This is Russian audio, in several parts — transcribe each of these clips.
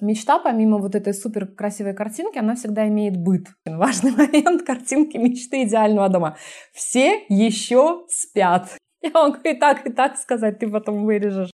Мечта, помимо вот этой супер красивой картинки, она всегда имеет быт. Важный момент картинки мечты идеального дома. Все еще спят. Я могу и так, и так сказать, ты потом вырежешь.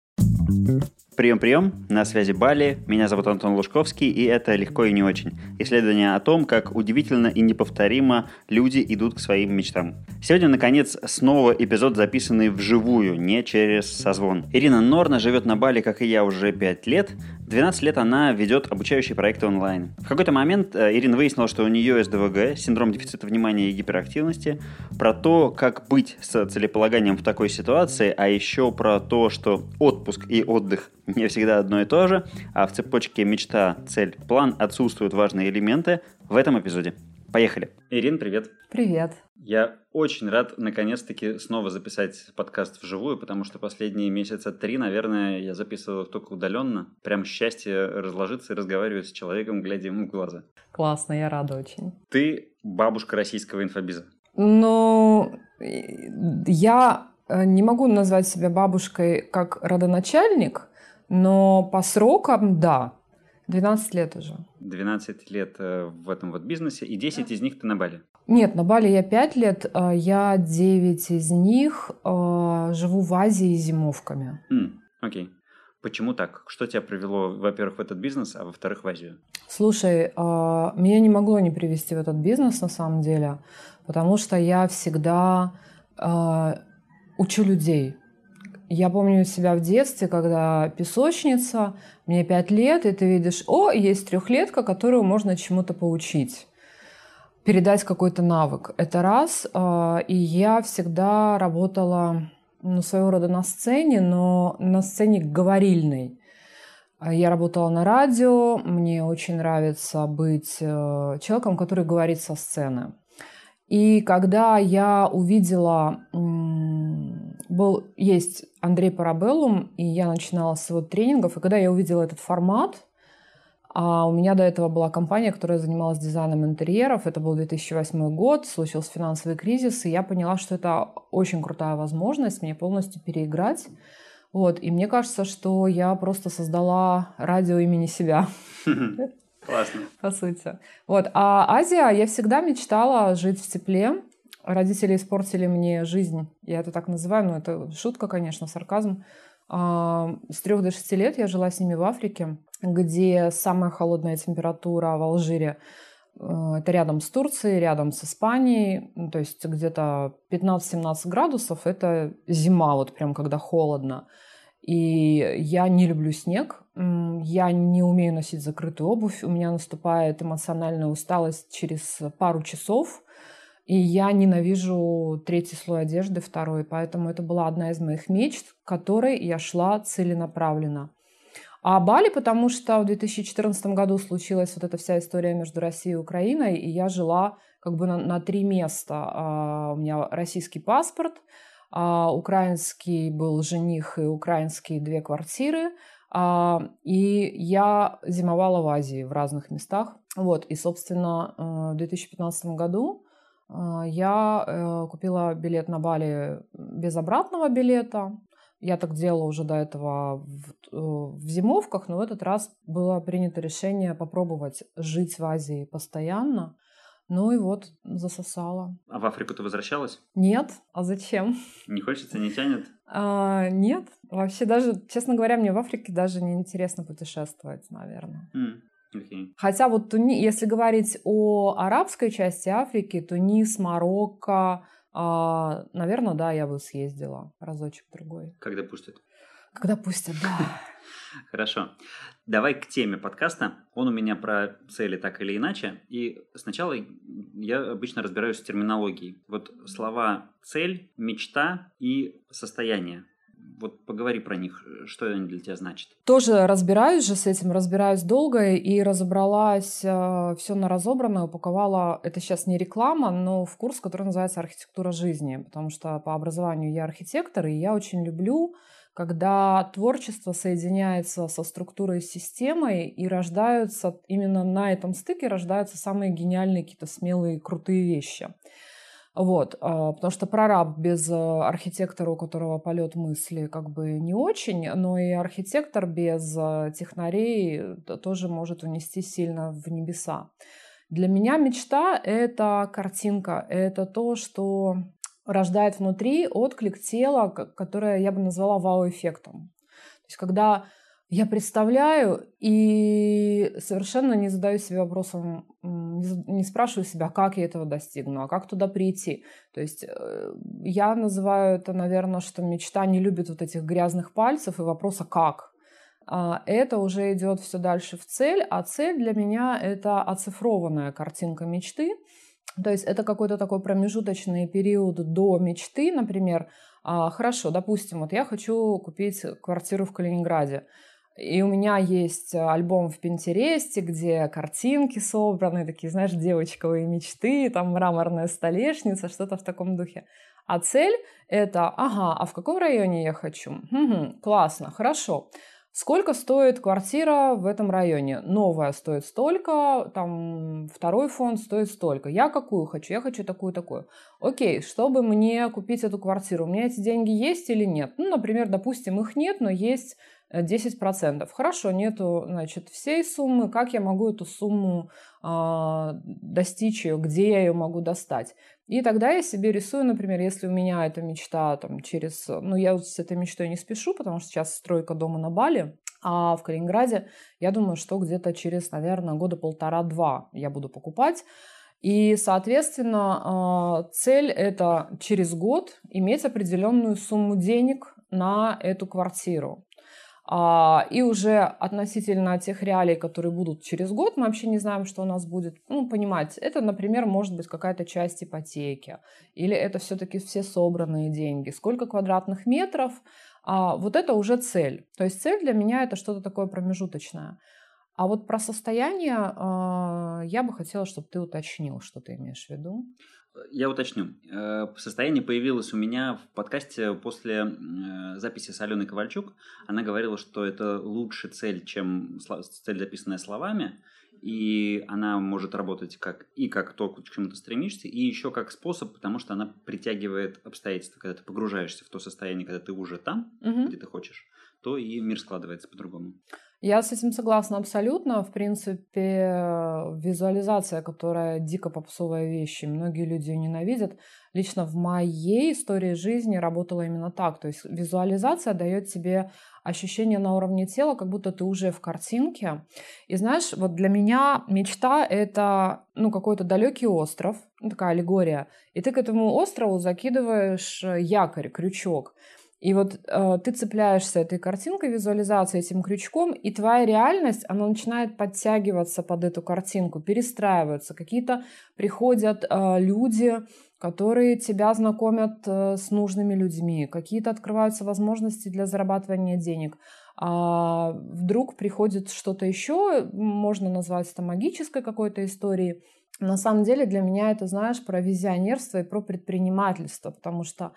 Прием-прием, на связи Бали, меня зовут Антон Лужковский, и это «Легко и не очень». Исследование о том, как удивительно и неповторимо люди идут к своим мечтам. Сегодня, наконец, снова эпизод, записанный вживую, не через созвон. Ирина Норна живет на Бали, как и я, уже 5 лет. 12 лет она ведет обучающие проекты онлайн. В какой-то момент э, Ирина выяснила, что у нее СДВГ, синдром дефицита внимания и гиперактивности, про то, как быть с целеполаганием в такой ситуации, а еще про то, что отпуск и отдых не всегда одно и то же, а в цепочке мечта, цель, план отсутствуют важные элементы в этом эпизоде. Поехали. Ирин, привет. Привет. Я очень рад наконец-таки снова записать подкаст вживую, потому что последние месяца три, наверное, я записывал только удаленно. Прям счастье разложиться и разговаривать с человеком, глядя ему в глаза. Классно, я рада очень. Ты бабушка российского инфобиза. Ну, я э, не могу назвать себя бабушкой как родоначальник, но по срокам, да, 12 лет уже. 12 лет э, в этом вот бизнесе, и 10 да. из них ты на Бали? Нет, на Бали я 5 лет, а я 9 из них э, живу в Азии зимовками. Mm, окей. Okay. Почему так? Что тебя привело, во-первых, в этот бизнес, а во-вторых, в Азию? Слушай, а, меня не могло не привести в этот бизнес на самом деле, потому что я всегда а, учу людей. Я помню себя в детстве, когда песочница, мне пять лет, и ты видишь, о, есть трехлетка, которую можно чему-то поучить, передать какой-то навык. Это раз. А, и я всегда работала, ну, своего рода на сцене, но на сцене говорильной. Я работала на радио, мне очень нравится быть э, человеком, который говорит со сцены. И когда я увидела, был, есть Андрей Парабеллум, и я начинала с его тренингов, и когда я увидела этот формат, а у меня до этого была компания, которая занималась дизайном интерьеров. Это был 2008 год, случился финансовый кризис, и я поняла, что это очень крутая возможность мне полностью переиграть. Вот, и мне кажется, что я просто создала радио имени себя. Классно. По сути. Вот. А Азия, я всегда мечтала жить в тепле. Родители испортили мне жизнь. Я это так называю, но это шутка, конечно, сарказм. А, с трех до шести лет я жила с ними в Африке, где самая холодная температура в Алжире э, это рядом с Турцией, рядом с Испанией, то есть где-то 15-17 градусов – это зима, вот прям когда холодно. И я не люблю снег, я не умею носить закрытую обувь, у меня наступает эмоциональная усталость через пару часов, и я ненавижу третий слой одежды, второй, поэтому это была одна из моих мечт, к которой я шла целенаправленно. А Бали, потому что в 2014 году случилась вот эта вся история между Россией и Украиной, и я жила как бы на, на три места. А, у меня российский паспорт – а, украинский был жених и украинские две квартиры. А, и я зимовала в Азии в разных местах. Вот, и, собственно, э, в 2015 году я э, купила билет на Бали без обратного билета. Я так делала уже до этого в, в зимовках, но в этот раз было принято решение попробовать жить в Азии постоянно. Ну и вот, засосала. А в Африку ты возвращалась? Нет. А зачем? Не хочется, не тянет? А, нет. Вообще даже, честно говоря, мне в Африке даже не интересно путешествовать, наверное. Mm. Okay. Хотя вот Туни, если говорить о арабской части Африки, Тунис, Марокко, а, наверное, да, я бы съездила разочек другой. Когда пустят? Когда пустят, да. Хорошо. Давай к теме подкаста. Он у меня про цели так или иначе. И сначала я обычно разбираюсь с терминологией. Вот слова цель, мечта и состояние. Вот поговори про них, что они для тебя значат. Тоже разбираюсь же с этим, разбираюсь долго и разобралась э, все на разобранное, упаковала, это сейчас не реклама, но в курс, который называется «Архитектура жизни», потому что по образованию я архитектор, и я очень люблю когда творчество соединяется со структурой системой и рождаются, именно на этом стыке рождаются самые гениальные какие-то смелые, крутые вещи. Вот, а, потому что прораб без э, архитектора, у которого полет мысли, как бы не очень, но и архитектор без э, технарей тоже может унести сильно в небеса. Для меня мечта — это картинка, это то, что рождает внутри отклик тела, которое я бы назвала вау-эффектом. То есть когда я представляю и совершенно не задаю себе вопросом, не спрашиваю себя, как я этого достигну, а как туда прийти. То есть э, я называю это, наверное, что мечта не любит вот этих грязных пальцев и вопроса «как?». А это уже идет все дальше в цель, а цель для меня это оцифрованная картинка мечты. То есть это какой-то такой промежуточный период до мечты, например. А, хорошо, допустим, вот я хочу купить квартиру в Калининграде. И у меня есть альбом в Пинтересте, где картинки собраны, такие, знаешь, девочковые мечты, там мраморная столешница, что-то в таком духе. А цель – это, ага, а в каком районе я хочу? Угу, классно, хорошо. Сколько стоит квартира в этом районе? Новая стоит столько, там второй фонд стоит столько. Я какую хочу? Я хочу такую-такую. Окей, чтобы мне купить эту квартиру, у меня эти деньги есть или нет? Ну, например, допустим, их нет, но есть 10%. Хорошо, нету, значит, всей суммы. Как я могу эту сумму э, достичь ее? Где я ее могу достать? И тогда я себе рисую, например, если у меня эта мечта там через... Ну, я вот с этой мечтой не спешу, потому что сейчас стройка дома на Бали, а в Калининграде, я думаю, что где-то через, наверное, года полтора-два я буду покупать. И, соответственно, а, цель – это через год иметь определенную сумму денег на эту квартиру. А, и уже относительно тех реалий, которые будут через год, мы вообще не знаем, что у нас будет. Ну, понимать, это, например, может быть какая-то часть ипотеки, или это все-таки все собранные деньги, сколько квадратных метров, а, вот это уже цель. То есть цель для меня это что-то такое промежуточное. А вот про состояние а, я бы хотела, чтобы ты уточнил, что ты имеешь в виду. Я уточню. Э, состояние появилось у меня в подкасте после э, записи с Аленой Ковальчук. Она говорила, что это лучше цель, чем цель, записанная словами. И она может работать как и как то, к чему ты стремишься, и еще как способ, потому что она притягивает обстоятельства, когда ты погружаешься в то состояние, когда ты уже там, угу. где ты хочешь, то и мир складывается по-другому. Я с этим согласна абсолютно. В принципе, визуализация, которая дико попсовая вещь, и многие люди ее ненавидят, лично в моей истории жизни работала именно так. То есть визуализация дает тебе ощущение на уровне тела, как будто ты уже в картинке. И знаешь, вот для меня мечта — это ну, какой-то далекий остров, такая аллегория, и ты к этому острову закидываешь якорь, крючок. И вот э, ты цепляешься этой картинкой визуализации, этим крючком, и твоя реальность, она начинает подтягиваться под эту картинку, перестраиваться. Какие-то приходят э, люди, которые тебя знакомят э, с нужными людьми, какие-то открываются возможности для зарабатывания денег. А вдруг приходит что-то еще, можно назвать это магической какой-то историей. На самом деле для меня это, знаешь, про визионерство и про предпринимательство, потому что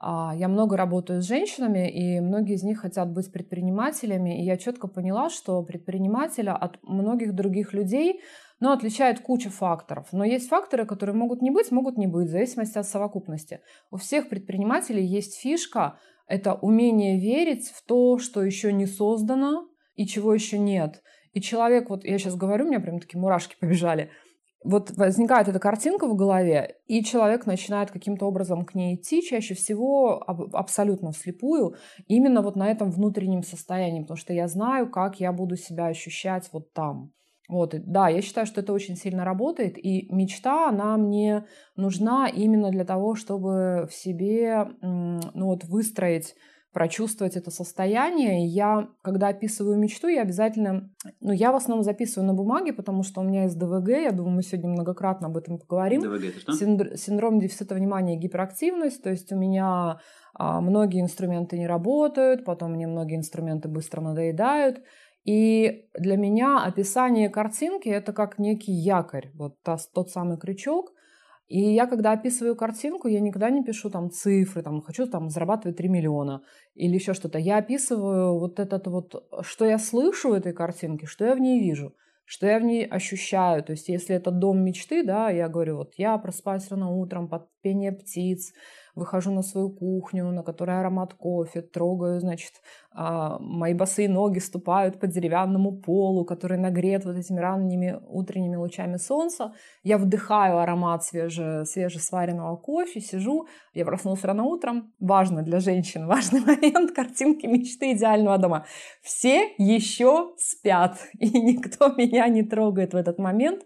я много работаю с женщинами, и многие из них хотят быть предпринимателями, и я четко поняла, что предпринимателя от многих других людей ну, отличает куча факторов. Но есть факторы, которые могут не быть, могут не быть, в зависимости от совокупности. У всех предпринимателей есть фишка – это умение верить в то, что еще не создано и чего еще нет. И человек, вот я сейчас говорю, у меня прям такие мурашки побежали – вот возникает эта картинка в голове, и человек начинает каким-то образом к ней идти, чаще всего абсолютно вслепую, именно вот на этом внутреннем состоянии, потому что я знаю, как я буду себя ощущать вот там. Вот, да, я считаю, что это очень сильно работает, и мечта, она мне нужна именно для того, чтобы в себе, ну вот, выстроить прочувствовать это состояние. И я, когда описываю мечту, я обязательно... Ну, я в основном записываю на бумаге, потому что у меня есть ДВГ. Я думаю, мы сегодня многократно об этом поговорим. ДВГ это что? Синдр... Синдром дефицита внимания и гиперактивность. То есть у меня а, многие инструменты не работают, потом мне многие инструменты быстро надоедают. И для меня описание картинки – это как некий якорь, вот тот самый крючок, и я, когда описываю картинку, я никогда не пишу там цифры, там, хочу там зарабатывать 3 миллиона или еще что-то. Я описываю вот этот вот, что я слышу в этой картинке, что я в ней вижу. что я в ней ощущаю. То есть если это дом мечты, да, я говорю, вот я просыпаюсь рано утром под пение птиц, выхожу на свою кухню, на которой аромат кофе, трогаю, значит, а, мои босые ноги ступают по деревянному полу, который нагрет вот этими ранними утренними лучами солнца. Я вдыхаю аромат свеже, свежесваренного кофе, сижу. Я проснулась рано утром. Важно для женщин, важный момент картинки мечты идеального дома. Все еще спят, и никто меня не трогает в этот момент.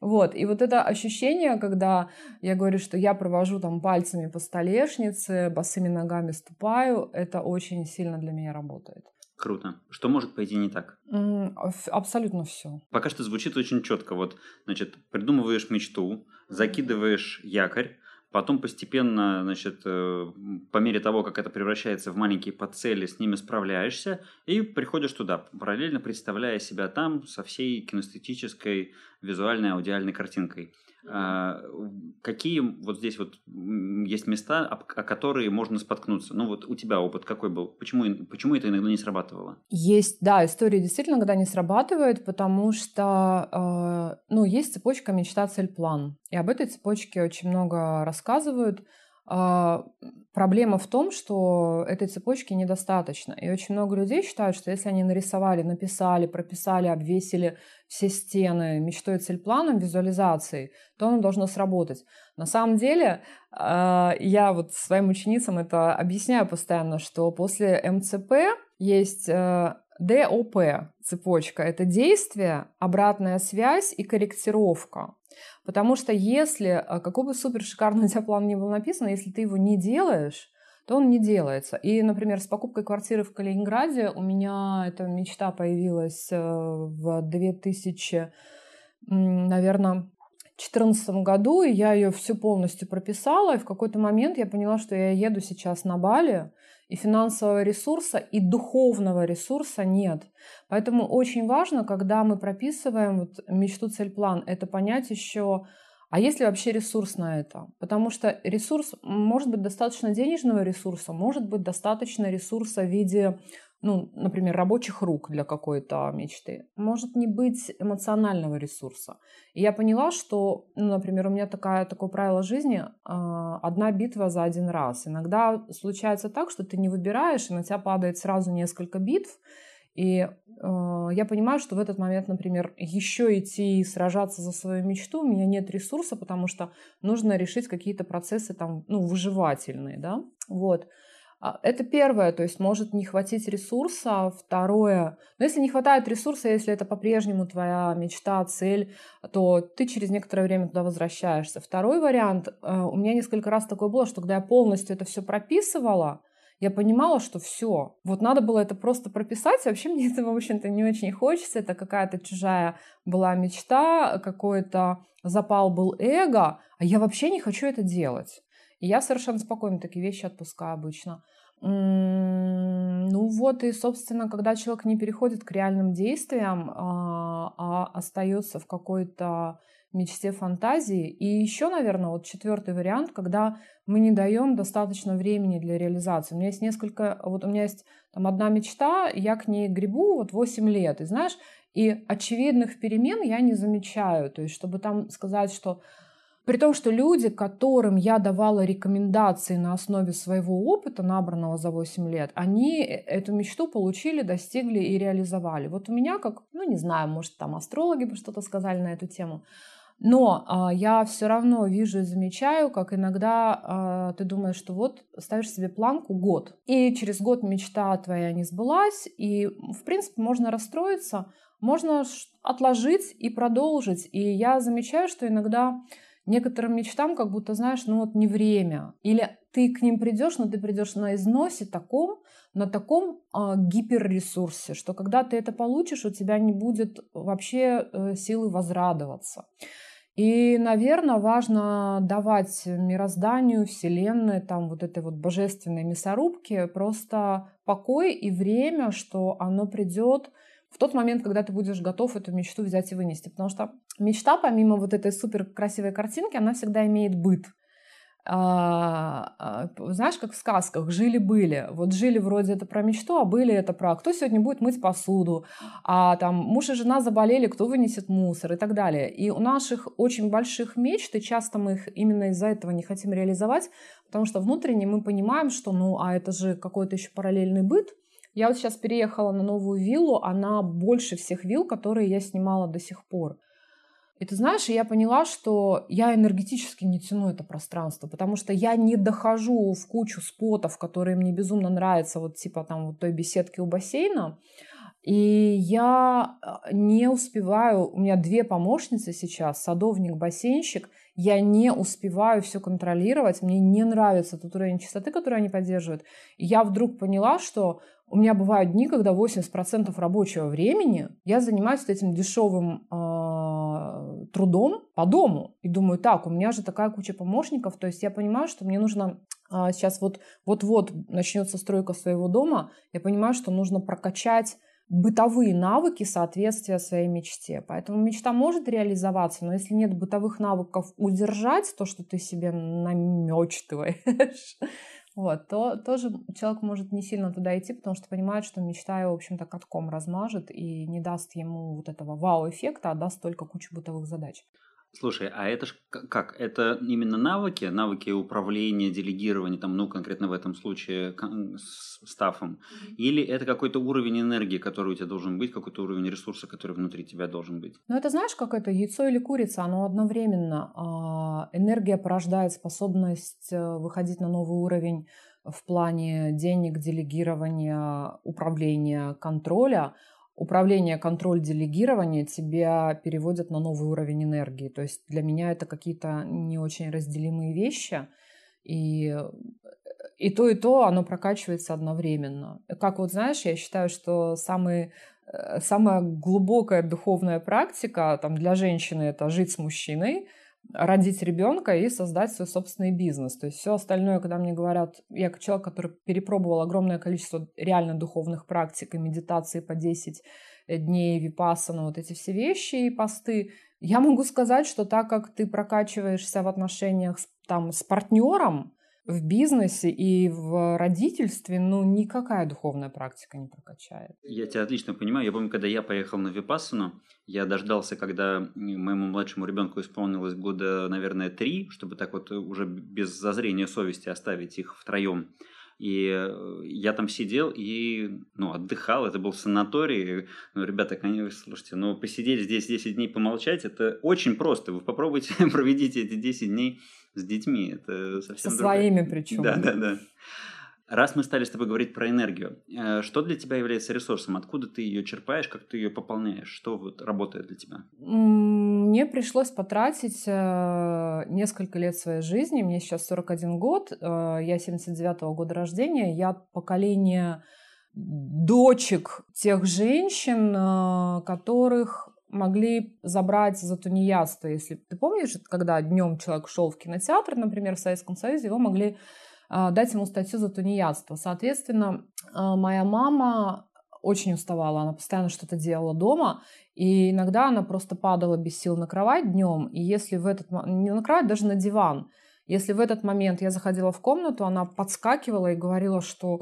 Вот, и вот это ощущение, когда я говорю, что я провожу там пальцами по столешнице, босыми ногами ступаю, это очень сильно для меня работает. Круто. Что может пойти не так? абсолютно все. Пока что звучит очень четко. Вот, значит, придумываешь мечту, закидываешь якорь, Потом постепенно, значит, э, по мере того, как это превращается в маленькие подцели, с ними справляешься и приходишь туда, параллельно представляя себя там со всей кинестетической, визуальной, аудиальной картинкой. А, какие вот здесь вот есть места, о которые можно споткнуться? Ну вот у тебя опыт какой был? Почему, почему это иногда не срабатывало? Есть, да, история действительно иногда не срабатывает, потому что, э, ну, есть цепочка мечта, цель, план. И об этой цепочке очень много рассказывают. А, проблема в том, что этой цепочки недостаточно. И очень много людей считают, что если они нарисовали, написали, прописали, обвесили все стены мечтой, цель, планом, визуализацией, то оно должно сработать. На самом деле, а, я вот своим ученицам это объясняю постоянно, что после МЦП есть э, ДОП цепочка. Это действие, обратная связь и корректировка. Потому что если, э, какой бы супер шикарный у тебя план не был написан, если ты его не делаешь, то он не делается. И, например, с покупкой квартиры в Калининграде у меня эта мечта появилась э, в 2000, наверное, 2014 году, и я ее всю полностью прописала, и в какой-то момент я поняла, что я еду сейчас на Бали, и финансового ресурса, и духовного ресурса нет. Поэтому очень важно, когда мы прописываем вот мечту, цель, план, это понять еще, а есть ли вообще ресурс на это? Потому что ресурс может быть достаточно денежного ресурса, может быть достаточно ресурса в виде ну, например, рабочих рук для какой-то мечты, может не быть эмоционального ресурса. И я поняла, что, ну, например, у меня такая, такое правило жизни а, одна битва за один раз. Иногда случается так, что ты не выбираешь, и на тебя падает сразу несколько битв, и э, я понимаю, что в этот момент, например, еще идти и сражаться за свою мечту, у меня нет ресурса, потому что нужно решить какие-то процессы там, ну, выживательные, да, вот. А, это первое, то есть может не хватить ресурса. Второе, но если не хватает ресурса, если это по-прежнему твоя мечта, цель, то ты через некоторое время туда возвращаешься. Второй вариант, э, у меня несколько раз такое было, что когда я полностью это все прописывала, я понимала, что все, вот надо было это просто прописать. Вообще мне этого, в общем-то, не очень хочется. Это какая-то чужая была мечта, какой-то запал был эго, а я вообще не хочу это делать. Я совершенно спокойно такие вещи отпускаю обычно. Ну вот и, собственно, когда человек не переходит к реальным действиям, а, а остается в какой-то мечте фантазии. И еще, наверное, вот четвертый вариант, когда мы не даем достаточно времени для реализации. У меня есть несколько, вот у меня есть там одна мечта, я к ней грибу вот 8 лет, и знаешь, и очевидных перемен я не замечаю. То есть, чтобы там сказать, что при том, что люди, которым я давала рекомендации на основе своего опыта, набранного за 8 лет, они эту мечту получили, достигли и реализовали. Вот у меня как, ну не знаю, может там астрологи бы что-то сказали на эту тему, но а, я все равно вижу и замечаю, как иногда а, ты думаешь, что вот ставишь себе планку год, и через год мечта твоя не сбылась, и в принципе можно расстроиться, можно отложить и продолжить. И я замечаю, что иногда некоторым мечтам как будто, знаешь, ну вот не время. Или ты к ним придешь, но ты придешь на износе таком, на таком э, гиперресурсе, что когда ты это получишь, у тебя не будет вообще э, силы возрадоваться. И, наверное, важно давать мирозданию, Вселенной, там вот этой вот божественной мясорубке просто покой и время, что оно придет в тот момент, когда ты будешь готов эту мечту взять и вынести. Потому что мечта, помимо вот этой супер красивой картинки, она всегда имеет быт. а, а, знаешь, как в сказках, жили-были. Вот жили вроде это про мечту, а были это про кто сегодня будет мыть посуду, а там муж и жена заболели, кто вынесет мусор и так далее. И у наших очень больших мечт, и часто мы их именно из-за этого не хотим реализовать, потому что внутренне мы понимаем, что ну, а это же какой-то еще параллельный быт. Я вот сейчас переехала на новую виллу, она больше всех вилл, которые я снимала до сих пор. И ты знаешь, я поняла, что я энергетически не тяну это пространство, потому что я не дохожу в кучу спотов, которые мне безумно нравятся, вот типа там вот той беседки у бассейна, и я а, не успеваю, у меня две помощницы сейчас, садовник, бассейнщик, я не успеваю все контролировать, мне не нравится тот уровень чистоты, который они поддерживают. И я вдруг поняла, что у меня бывают дни, когда 80% рабочего времени я занимаюсь этим дешевым э, трудом по дому. И думаю, так, у меня же такая куча помощников, то есть я понимаю, что мне нужно э, сейчас вот, вот-вот начнется стройка своего дома, я понимаю, что нужно прокачать бытовые навыки соответствия своей мечте. Поэтому мечта может реализоваться, но если нет бытовых навыков удержать то, что ты себе намечтываешь, вот, то тоже человек может не сильно туда идти, потому что понимает, что мечта его, в общем-то, катком размажет и не даст ему вот этого вау-эффекта, а даст только кучу бытовых задач. Слушай, а это ж как? Это именно навыки, навыки управления, делегирования, там, ну, конкретно в этом случае с стафом, mm-hmm. или это какой-то уровень энергии, который у тебя должен быть, какой-то уровень ресурса, который внутри тебя должен быть? Ну, это знаешь, как это яйцо или курица, оно одновременно. А, энергия порождает способность э, выходить на новый уровень в плане денег, делегирования, управления, контроля, управление, контроль, делегирование тебя переводят на новый уровень энергии. То есть для меня это какие-то не очень разделимые вещи. И, и то, и то, оно прокачивается одновременно. Как вот знаешь, я считаю, что самый, э, самая глубокая духовная практика там, для женщины – это жить с мужчиной – родить ребенка и создать свой собственный бизнес. То есть все остальное, когда мне говорят, я как человек, который перепробовал огромное количество реально духовных практик и медитации по 10 дней, випассана, вот эти все вещи и посты, я могу сказать, что так как ты прокачиваешься в отношениях с, там, с партнером, в бизнесе и в родительстве, ну, никакая духовная практика не прокачает. Я тебя отлично понимаю. Я помню, когда я поехал на Випассану, я дождался, когда моему младшему ребенку исполнилось года, наверное, три, чтобы так вот уже без зазрения совести оставить их втроем. И э, я там сидел и ну, отдыхал, это был санаторий. Ну, ребята, конечно, слушайте, ну посидеть здесь 10 дней, помолчать, это очень просто. Вы попробуйте, проведите эти 10 дней с детьми. Это совсем Со своими причем. Да, да, да. Раз мы стали с тобой говорить про энергию, э, что для тебя является ресурсом? Откуда ты ее черпаешь, как ты ее пополняешь? Что вот работает для тебя? Мне пришлось потратить э, несколько лет своей жизни. Мне сейчас 41 год, э, я 79-го года рождения, я поколение дочек тех женщин, которых могли забрать за тунеядство. Если ты помнишь, когда днем человек шел в кинотеатр, например, в Советском Союзе, его могли а, дать ему статью за тунеядство. Соответственно, а, моя мама очень уставала, она постоянно что-то делала дома, и иногда она просто падала без сил на кровать днем, и если в этот... не на кровать, даже на диван, если в этот момент я заходила в комнату, она подскакивала и говорила, что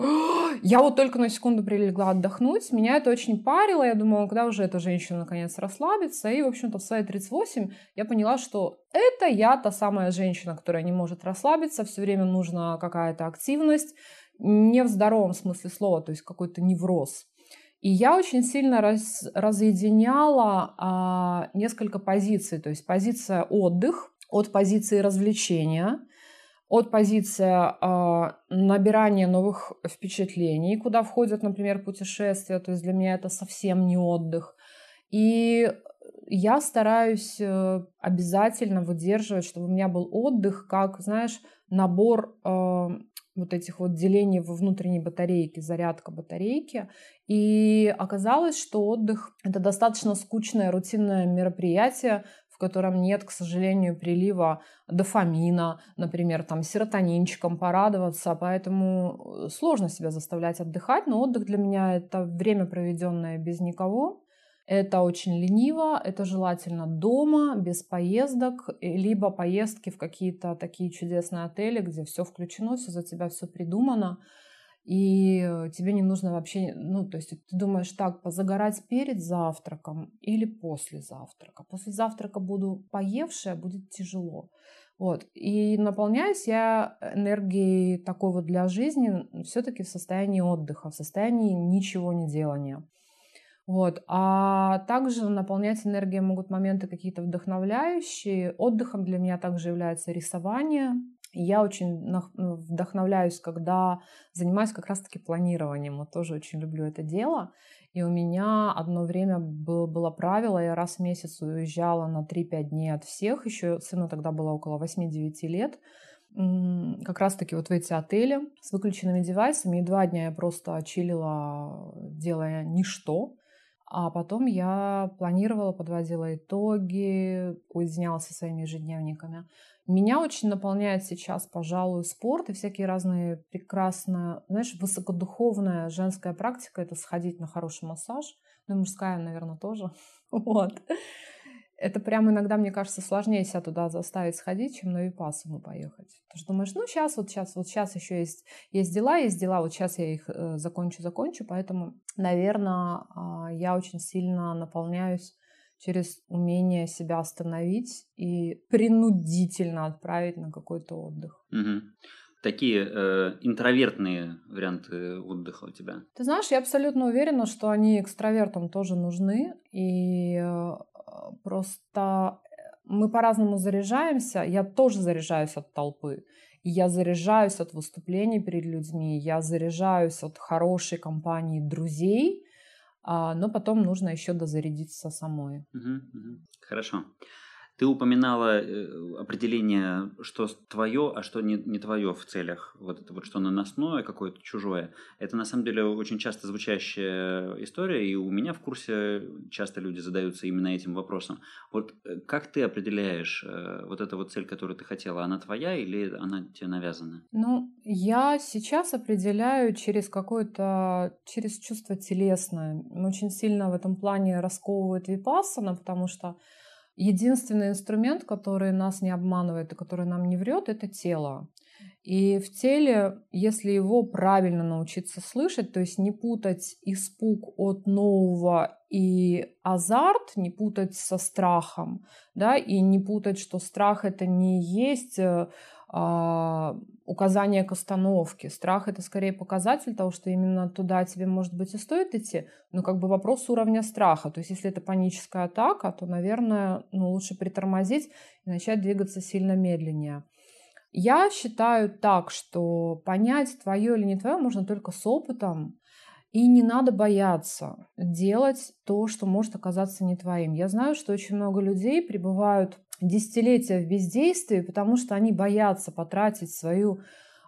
я вот только на секунду прилегла отдохнуть, меня это очень парило, я думала, когда уже эта женщина наконец расслабится, и, в общем-то, в свои 38 я поняла, что это я та самая женщина, которая не может расслабиться, все время нужна какая-то активность, не в здоровом смысле слова, то есть какой-то невроз. И я очень сильно раз, разъединяла а, несколько позиций. То есть позиция отдых, от позиции развлечения, от позиции э, набирания новых впечатлений, куда входят, например, путешествия. То есть для меня это совсем не отдых. И я стараюсь э, обязательно выдерживать, чтобы у меня был отдых, как, знаешь, набор э, вот этих вот делений во внутренней батарейке, зарядка батарейки. И оказалось, что отдых — это достаточно скучное, рутинное мероприятие, в котором нет, к сожалению, прилива дофамина, например, там серотонинчиком порадоваться, поэтому э, сложно себя заставлять отдыхать, но отдых для меня это время, проведенное без никого, Это очень лениво, это желательно дома, без поездок, либо поездки в какие-то такие чудесные отели, где все включено, все за тебя все придумано, и тебе не нужно вообще, ну, то есть ты думаешь так, позагорать перед завтраком или после завтрака. После завтрака буду поевшая, будет тяжело. Вот. И наполняюсь я энергией такой вот для жизни все-таки в состоянии отдыха, в состоянии ничего не делания. Вот. А также наполнять энергией могут моменты какие-то вдохновляющие. Отдыхом для меня также является рисование. Я очень ну, вдохновляюсь, когда занимаюсь как раз-таки планированием. Вот тоже очень люблю это дело. И у меня одно время было, было правило, я раз в месяц уезжала на 3-5 дней от всех. Еще сыну тогда было около 8-9 лет как раз-таки вот в эти отели с выключенными девайсами. И два дня я просто чилила, делая ничто. А потом я планировала, подводила итоги, уединялась со своими ежедневниками. Меня очень наполняет сейчас, пожалуй, спорт и всякие разные прекрасные, знаешь, высокодуховная женская практика – это сходить на хороший массаж. Ну и мужская, наверное, тоже. Вот это прям иногда, мне кажется, сложнее себя туда заставить сходить, чем на випассану поехать. Потому что думаешь, ну сейчас, вот сейчас, вот сейчас еще есть, есть дела, есть дела, вот сейчас я их э, закончу, закончу. Поэтому, наверное, э, я очень сильно наполняюсь через умение себя остановить и принудительно отправить на какой-то отдых. Угу такие э, интровертные варианты отдыха у тебя? Ты знаешь, я абсолютно уверена, что они экстравертам тоже нужны. И э, просто мы по-разному заряжаемся. Я тоже заряжаюсь от толпы. Я заряжаюсь от выступлений перед людьми, я заряжаюсь от хорошей компании друзей, а, но потом нужно еще дозарядиться самой. Хорошо. Ты упоминала э, определение, что твое, а что не, не твое в целях. Вот это вот что наносное, какое-то чужое. Это на самом деле очень часто звучащая история, и у меня в курсе часто люди задаются именно этим вопросом. Вот э, как ты определяешь э, вот эту вот цель, которую ты хотела, она твоя или она тебе навязана? Ну, я сейчас определяю через какое-то, через чувство телесное. Очень сильно в этом плане расковывает випассана, потому что Единственный инструмент, который нас не обманывает и который нам не врет, это тело. И в теле, если его правильно научиться слышать, то есть не путать испуг от нового и азарт, не путать со страхом, да, и не путать, что страх это не есть э, указание к остановке. Страх это скорее показатель того, что именно туда тебе, может быть, и стоит идти, но как бы вопрос уровня страха. То есть если это паническая атака, то, наверное, ну, лучше притормозить и начать двигаться сильно медленнее. Я считаю так, что понять твое или не твое можно только с опытом, и не надо бояться делать то, что может оказаться не твоим. Я знаю, что очень много людей пребывают десятилетия в бездействии, потому что они боятся потратить свою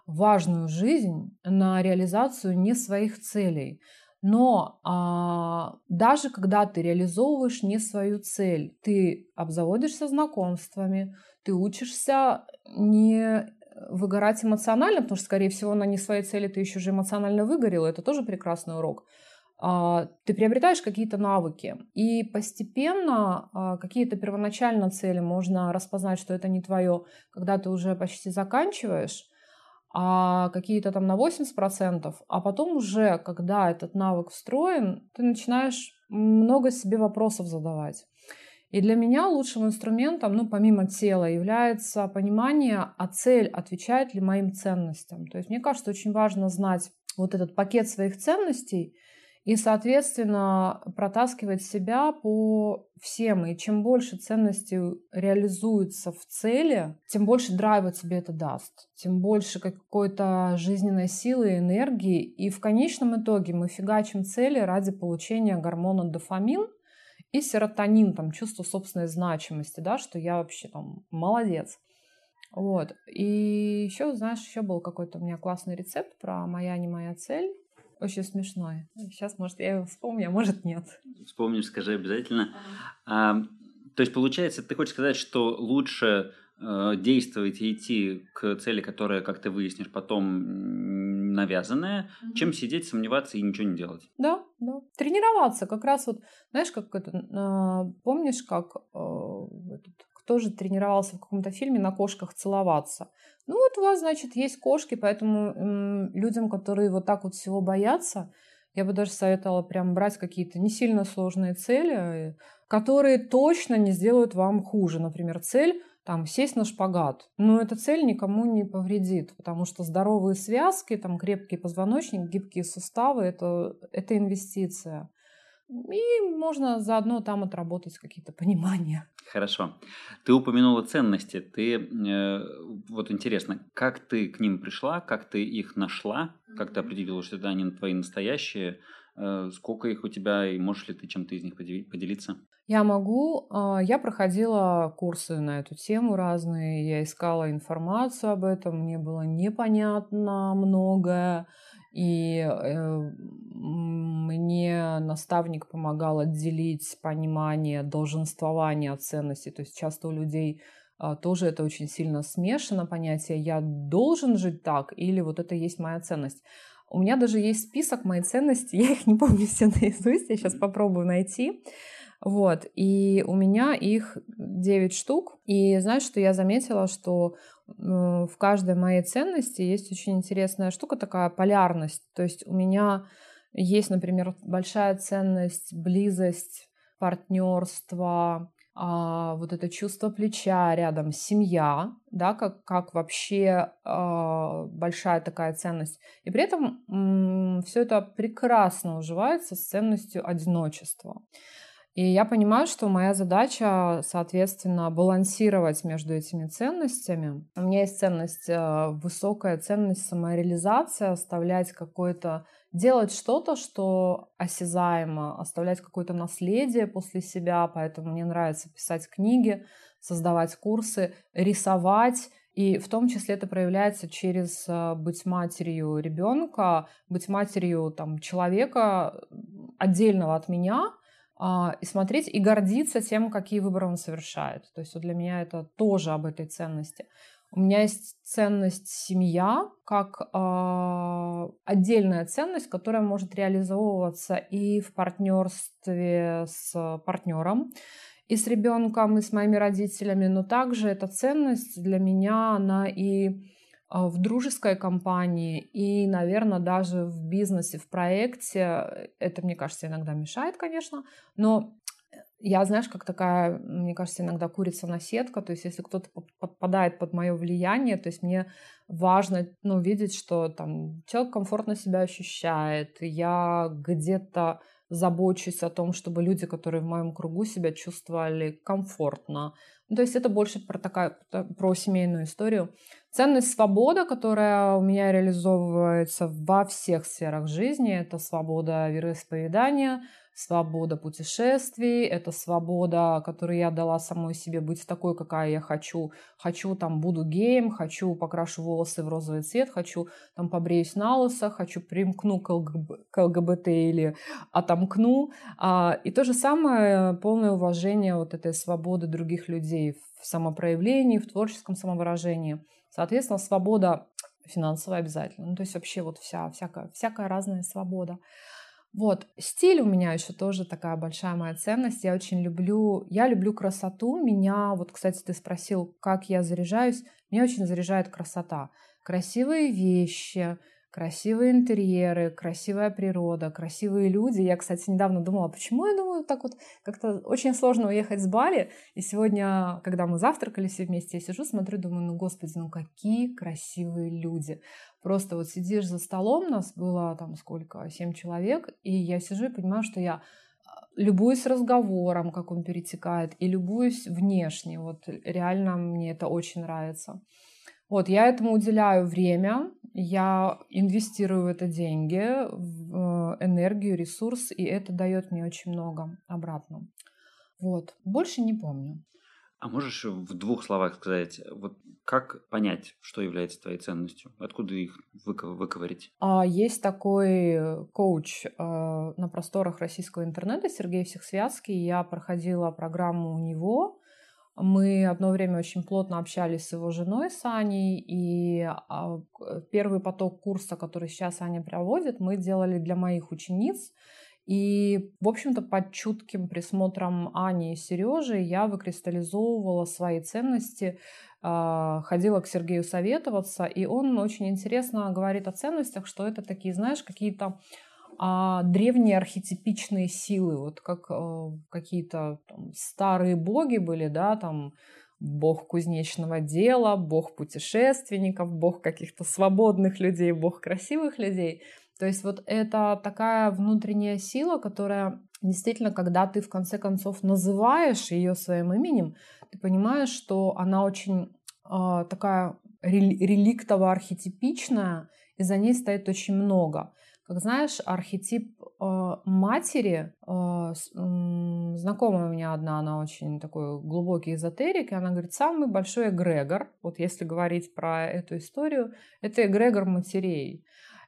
важную жизнь на реализацию не своих целей. Но а, даже когда ты реализовываешь не свою цель, ты обзаводишься знакомствами, ты учишься не выгорать эмоционально, потому что, скорее всего, на не своей цели ты еще же эмоционально выгорел, это тоже прекрасный урок. А, ты приобретаешь какие-то навыки. И постепенно а, какие-то первоначально цели можно распознать, что это не твое, когда ты уже почти заканчиваешь, а какие-то там на 80%, а потом уже, когда этот навык встроен, ты начинаешь много себе вопросов задавать. И для меня лучшим инструментом, ну, помимо тела, является понимание, а цель отвечает ли моим ценностям. То есть мне кажется, очень важно знать вот этот пакет своих ценностей – и, соответственно, протаскивать себя по всем. И чем больше ценностей реализуется в цели, тем больше драйва тебе это даст, тем больше какой-то жизненной силы и энергии. И в конечном итоге мы фигачим цели ради получения гормона дофамин и серотонин, там, чувство собственной значимости, да, что я вообще там молодец. Вот. И еще, знаешь, еще был какой-то у меня классный рецепт про «Моя не моя цель». Очень смешной. Сейчас, может, я его вспомню, а может, нет. Вспомнишь, скажи обязательно. А, то есть, получается, ты хочешь сказать, что лучше э, действовать и идти к цели, которая, как ты выяснишь, потом навязанное, mm-hmm. чем сидеть, сомневаться и ничего не делать. Да, да. Тренироваться как раз вот, знаешь, как это, э, помнишь, как э, этот, кто же тренировался в каком-то фильме на кошках целоваться? Ну вот у вас, значит, есть кошки, поэтому э, людям, которые вот так вот всего боятся, я бы даже советовала прям брать какие-то не сильно сложные цели, которые точно не сделают вам хуже. Например, цель там, сесть на шпагат. Но эта цель никому не повредит, потому что здоровые связки, там, крепкий позвоночник, гибкие суставы это, – это инвестиция. И можно заодно там отработать какие-то понимания. Хорошо. Ты упомянула ценности. Ты, э, вот интересно, как ты к ним пришла, как ты их нашла, как ты определила, что это они твои настоящие, э, сколько их у тебя, и можешь ли ты чем-то из них поделиться? Я могу. А, я проходила курсы на эту тему разные, я искала информацию об этом, мне было непонятно многое. И э, мне наставник помогал отделить понимание долженствования от ценностей. То есть часто у людей а, тоже это очень сильно смешано понятие «я должен жить так» или «вот это есть моя ценность». У меня даже есть список моих ценностей, я их не помню все наизусть, я сейчас попробую найти. Вот, и у меня их 9 штук. И знаешь, что я заметила, что в каждой моей ценности есть очень интересная штука, такая полярность. То есть у меня есть, например, большая ценность, близость, партнерство, а, вот это чувство плеча рядом, семья, да, как, как вообще а, большая такая ценность. И при этом все это прекрасно уживается с ценностью одиночества. И я понимаю, что моя задача, соответственно, балансировать между этими ценностями. У меня есть ценность, э, высокая ценность самореализации, оставлять какой-то, делать что-то, что осязаемо, оставлять какое-то наследие после себя, поэтому мне нравится писать книги, создавать курсы, рисовать, и в том числе это проявляется через э, быть матерью ребенка, быть матерью там, человека отдельного от меня, и смотреть и гордиться тем, какие выборы он совершает. То есть вот для меня это тоже об этой ценности. У меня есть ценность семья как э, отдельная ценность, которая может реализовываться и в партнерстве с партнером, и с ребенком, и с моими родителями, но также эта ценность для меня, она и а, в дружеской компании и, наверное, даже в бизнесе, в проекте. Это, мне кажется, иногда мешает, конечно, но я, знаешь, как такая, мне кажется, иногда курица на сетка, то есть если кто-то подпадает под мое влияние, то есть мне важно, ну, видеть, что там человек комфортно себя ощущает, я где-то забочусь о том, чтобы люди, которые в моем кругу себя чувствовали комфортно. Ну, то есть это больше про, такая, про семейную историю. Ценность свобода, которая у меня реализовывается во всех сферах жизни, это свобода вероисповедания, свобода путешествий, это свобода, которую я дала самой себе быть такой, какая я хочу. Хочу, там, буду геем, хочу покрашу волосы в розовый цвет, хочу, там, побреюсь на лысо, хочу примкну к, ЛГБ, к ЛГБТ или отомкну. А, и то же самое, полное уважение вот этой свободы других людей в самопроявлении, в творческом самовыражении – Соответственно, свобода финансовая обязательно. Ну, то есть вообще вот вся, всякая, всякая разная свобода. Вот, стиль у меня еще тоже такая большая моя ценность. Я очень люблю, я люблю красоту. Меня, вот, кстати, ты спросил, как я заряжаюсь. Меня очень заряжает красота. Красивые вещи, красивые интерьеры, красивая природа, красивые люди. Я, кстати, недавно думала, почему я думаю так вот как-то очень сложно уехать с Бали. И сегодня, когда мы завтракали все вместе, я сижу, смотрю, думаю, ну, господи, ну какие красивые люди. Просто вот сидишь за столом, нас было там сколько, семь человек, и я сижу и понимаю, что я а, любуюсь разговором, как он перетекает, и любуюсь внешне. Вот реально мне это очень нравится. Вот, я этому уделяю время, я инвестирую в это деньги, в э, энергию, ресурс, и это дает мне очень много обратно. Вот, больше не помню. А можешь в двух словах сказать, вот как понять, что является твоей ценностью? Откуда их выковырить? А, есть такой коуч а, на просторах российского интернета Сергей Всехсвятский. Я проходила программу у него Мы одно время очень плотно общались с его женой, с и а, первый поток курса, который сейчас Аня проводит, мы делали для моих учениц. И, в общем-то, под чутким присмотром Ани и Сережи я выкристаллизовывала свои ценности, а, ходила к Сергею советоваться, и он очень интересно говорит о ценностях, что это такие, знаешь, какие-то а древние архетипичные силы, вот как э, какие-то старые боги были, да, там бог кузнечного дела, бог путешественников, бог каких-то свободных людей, бог красивых людей. То есть вот это такая внутренняя сила, которая действительно, когда ты в конце концов называешь ее своим именем, ты понимаешь, что она очень э, такая реликтово-архетипичная, и за ней стоит очень много. Как знаешь, архетип э, матери, э, э, знакомая у меня одна, она очень такой глубокий эзотерик, и она говорит, самый большой эгрегор, вот если говорить про эту историю, это эгрегор матерей.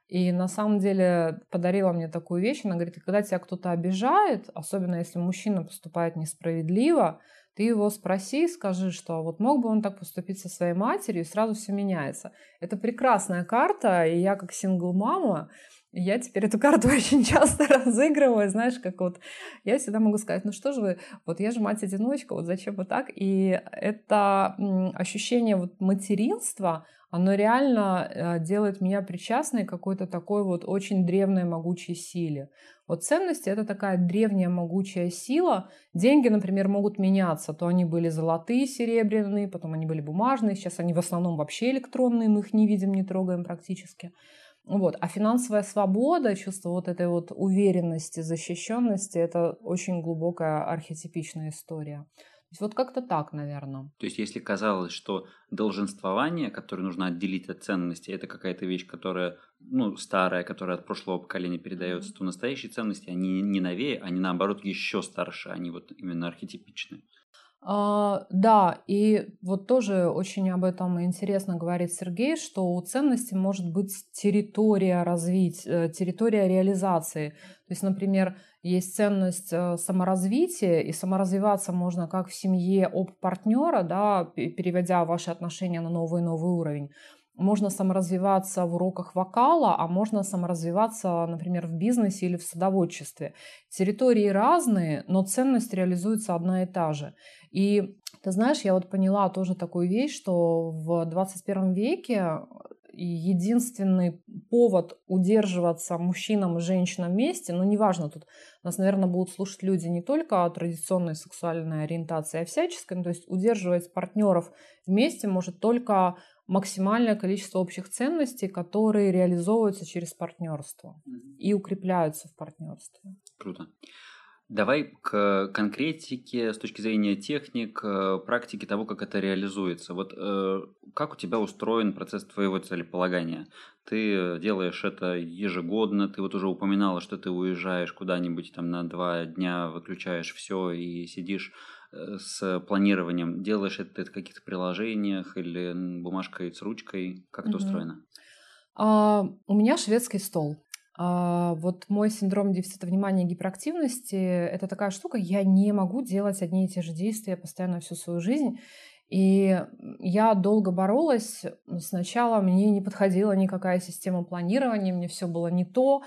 И на самом деле подарила мне такую вещь, она говорит, когда тебя кто-то обижает, особенно если мужчина поступает несправедливо, ты его спроси, скажи, что «А вот мог бы он так поступить со своей матерью, и сразу все меняется. Это прекрасная карта, и я как сингл-мама, я теперь эту карту очень часто разыгрываю, знаешь, как вот я всегда могу сказать, ну что же вы, вот я же мать-одиночка, вот зачем вы так? И это ощущение вот материнства, оно реально э, делает меня причастной к какой-то такой вот очень древней могучей силе. Вот ценности — это такая древняя могучая сила. Деньги, например, могут меняться. То они были золотые, серебряные, потом они были бумажные, сейчас они в основном вообще электронные, мы их не видим, не трогаем практически. Вот. А финансовая свобода, чувство вот этой вот уверенности, защищенности, это очень глубокая архетипичная история. То есть вот как-то так, наверное. То есть если казалось, что долженствование, которое нужно отделить от ценности, это какая-то вещь, которая ну, старая, которая от прошлого поколения передается, то настоящие ценности, они не новее, они наоборот еще старше, они вот именно архетипичные. А, да, и вот тоже очень об этом интересно говорит Сергей, что у ценности может быть территория развития, э, территория реализации. То есть, например, есть ценность э, саморазвития, и саморазвиваться можно как в семье об партнера, да, переводя ваши отношения на новый новый уровень. Можно саморазвиваться в уроках вокала, а можно саморазвиваться, например, в бизнесе или в садоводчестве. Территории разные, но ценность реализуется одна и та же. И ты знаешь, я вот поняла тоже такую вещь, что в 21 веке единственный повод удерживаться мужчинам и женщинам вместе, ну, неважно, тут нас, наверное, будут слушать люди не только о традиционной сексуальной ориентации, а всяческой, ну, то есть удерживать партнеров вместе может только максимальное количество общих ценностей, которые реализовываются через партнерство и укрепляются в партнерстве. Круто. Давай к конкретике с точки зрения техник, э, практики того, как это реализуется. Вот э, как у тебя устроен процесс твоего целеполагания? Ты делаешь это ежегодно, ты вот уже упоминала, что ты уезжаешь куда-нибудь там на два дня, выключаешь все и сидишь с планированием. Делаешь это в каких-то приложениях или бумажкой с ручкой? Как это угу. устроено? А, у меня шведский стол. А, вот мой синдром дефицита внимания и гиперактивности – это такая штука, я не могу делать одни и те же действия постоянно всю свою жизнь. И я долго боролась. Сначала мне не подходила никакая система планирования, мне все было не то,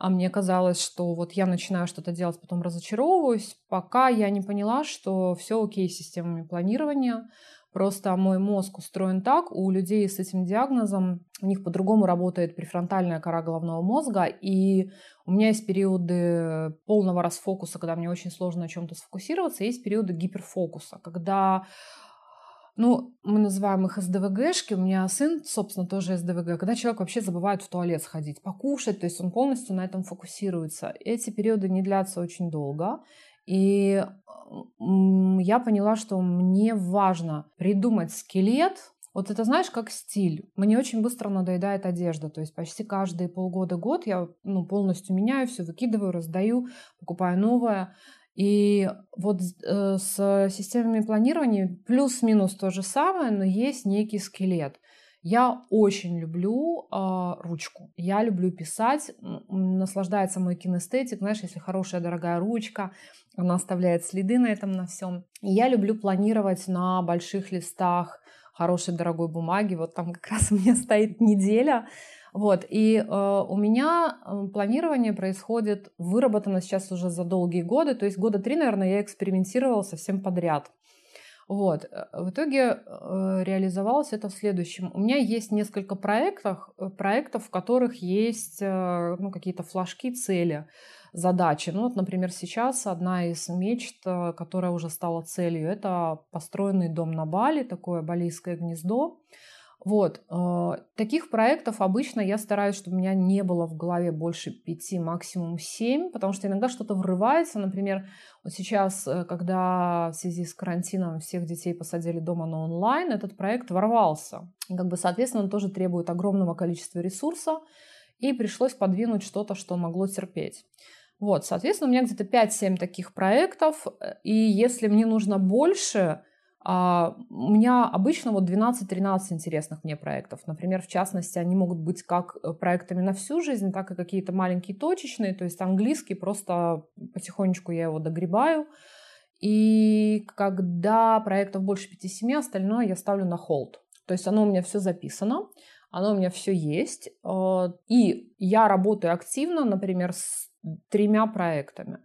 а мне казалось, что вот я начинаю что-то делать, потом разочаровываюсь, пока я не поняла, что все окей с системами планирования, Просто мой мозг устроен так, у людей с этим диагнозом, у них по-другому работает префронтальная кора головного мозга, и у меня есть периоды полного расфокуса, когда мне очень сложно на чем-то сфокусироваться, есть периоды гиперфокуса, когда ну, мы называем их СДВГшки. У меня сын, собственно, тоже СДВГ. Когда человек вообще забывает в туалет сходить, покушать, то есть он полностью на этом фокусируется. Эти периоды не длятся очень долго. И я поняла, что мне важно придумать скелет, вот это знаешь, как стиль. Мне очень быстро надоедает одежда. То есть почти каждые полгода-год я ну, полностью меняю все, выкидываю, раздаю, покупаю новое. И вот э, с системами планирования плюс-минус то же самое, но есть некий скелет. Я очень люблю э, ручку. Я люблю писать. Наслаждается мой кинестетик. Знаешь, если хорошая дорогая ручка, она оставляет следы на этом, на всем. И я люблю планировать на больших листах хорошей дорогой бумаги. Вот там как раз у меня стоит неделя. Вот, и э, у меня э, планирование происходит, выработано сейчас уже за долгие годы, то есть года три, наверное, я экспериментировала совсем подряд. Вот. Э, в итоге э, реализовалось это в следующем. У меня есть несколько проектов, э, проектов в которых есть ну, какие-то флажки, цели, задачи. Ну, вот, например, сейчас одна из мечт, которая уже стала целью, это построенный дом на Бали, такое балийское гнездо. Вот. Э, таких проектов обычно я стараюсь, чтобы у меня не было в голове больше пяти, максимум семь, потому что иногда что-то врывается. Например, вот сейчас, э, когда в связи с карантином всех детей посадили дома на онлайн, этот проект ворвался. И, как бы, соответственно, он тоже требует огромного количества ресурса, и пришлось подвинуть что-то, что могло терпеть. Вот, соответственно, у меня где-то 5-7 таких проектов, э, и если мне нужно больше, а, у меня обычно вот 12-13 интересных мне проектов. Например, в частности, они могут быть как э, проектами на всю жизнь, так и какие-то маленькие точечные. То есть английский просто потихонечку я его догребаю. И когда проектов больше 5-7, остальное я ставлю на холд. То есть оно у меня все записано, оно у меня все есть. А, и я работаю активно, например, с тремя проектами.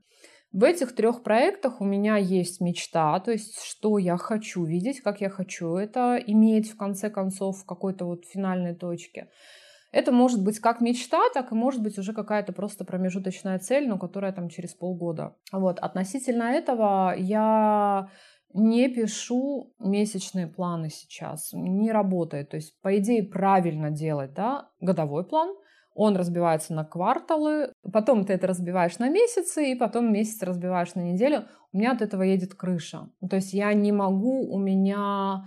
В этих трех проектах у меня есть мечта, то есть что я хочу видеть, как я хочу это иметь в конце концов в какой-то вот финальной точке. Это может быть как мечта, так и может быть уже какая-то просто промежуточная цель, но которая там через полгода. Вот. Относительно этого я не пишу месячные планы сейчас, не работает. То есть, по идее, правильно делать да, годовой план, он разбивается на кварталы, потом ты это разбиваешь на месяцы, и потом месяц разбиваешь на неделю. У меня от этого едет крыша. То есть я не могу, у меня...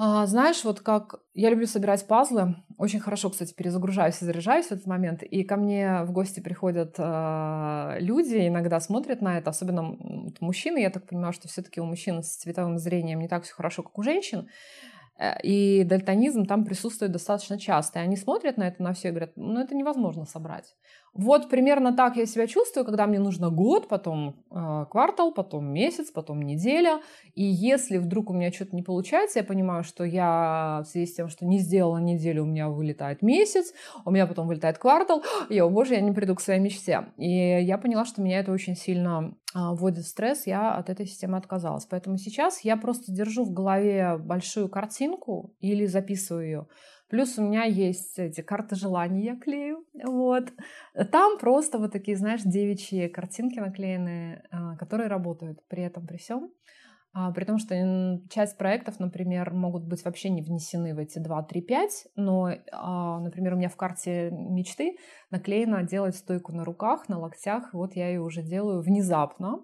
А, знаешь, вот как я люблю собирать пазлы, очень хорошо, кстати, перезагружаюсь и заряжаюсь в этот момент, и ко мне в гости приходят э, люди, иногда смотрят на это, особенно мужчины, я так понимаю, что все-таки у мужчин с цветовым зрением не так все хорошо, как у женщин, и дальтонизм там присутствует достаточно часто. И они смотрят на это на все и говорят, ну это невозможно собрать. Вот примерно так я себя чувствую, когда мне нужно год, потом э, квартал, потом месяц, потом неделя. И если вдруг у меня что-то не получается, я понимаю, что я в связи с тем, что не сделала неделю, у меня вылетает месяц, у меня потом вылетает квартал, и, о боже, я не приду к своей мечте. И я поняла, что меня это очень сильно э, вводит в стресс, я от этой системы отказалась. Поэтому сейчас я просто держу в голове большую картинку или записываю ее Плюс у меня есть эти карты желаний я клею. Вот. Там просто вот такие, знаешь, девичьи картинки наклеенные, а, которые работают при этом, при всем. А, при том, что часть проектов, например, могут быть вообще не внесены в эти 2, 3, 5, но, а, например, у меня в карте мечты наклеено делать стойку на руках, на локтях, вот я ее уже делаю внезапно.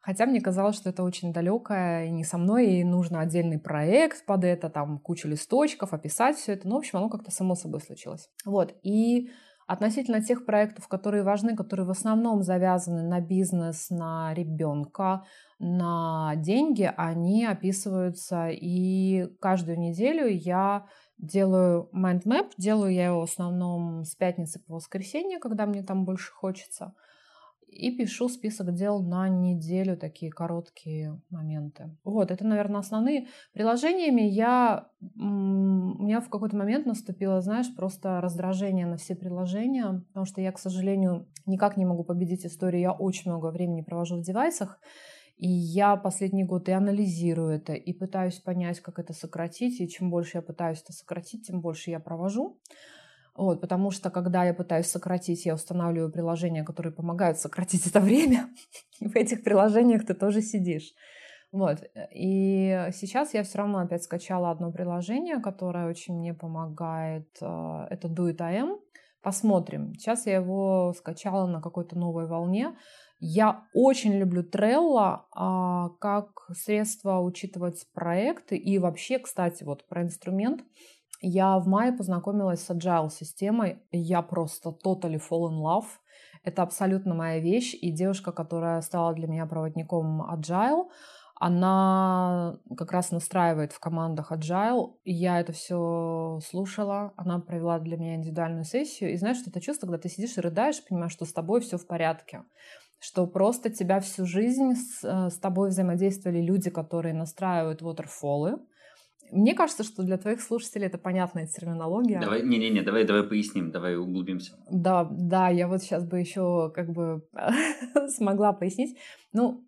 Хотя мне казалось, что это очень далекое и не со мной, и нужно отдельный проект под это, там куча листочков, описать все это. Ну, в общем, оно как-то само собой случилось. Вот. И относительно тех проектов, которые важны, которые в основном завязаны на бизнес, на ребенка, на деньги, они описываются. И каждую неделю я делаю mind map, делаю я его в основном с пятницы по воскресенье, когда мне там больше хочется – и пишу список дел на неделю, такие короткие моменты. Вот, это, наверное, основные. Приложениями я... У меня в какой-то момент наступило, знаешь, просто раздражение на все приложения, потому что я, к сожалению, никак не могу победить историю. Я очень много времени провожу в девайсах, и я последний год и анализирую это, и пытаюсь понять, как это сократить. И чем больше я пытаюсь это сократить, тем больше я провожу. Вот, потому что, когда я пытаюсь сократить, я устанавливаю приложения, которые помогают сократить это время. И в этих приложениях ты тоже сидишь. Вот. И сейчас я все равно опять скачала одно приложение, которое очень мне помогает. Э, это Do It IM. Посмотрим. Сейчас я его скачала на какой-то новой волне. Я очень люблю Trello а, как средство учитывать проекты. И вообще, кстати, вот про инструмент – я в мае познакомилась с agile системой. Я просто totally fall in love. Это абсолютно моя вещь. И девушка, которая стала для меня проводником agile, она как раз настраивает в командах agile. И я это все слушала. Она провела для меня индивидуальную сессию. И знаешь, что это чувство, когда ты сидишь и рыдаешь, понимаешь, что с тобой все в порядке. что просто тебя всю жизнь с, э, с тобой взаимодействовали люди, которые настраивают waterfall. Мне кажется, что для твоих слушателей это понятная терминология. Давай, не-не-не, давай, давай поясним, давай углубимся. Да, да, я вот сейчас бы еще как бы смогла пояснить. Ну,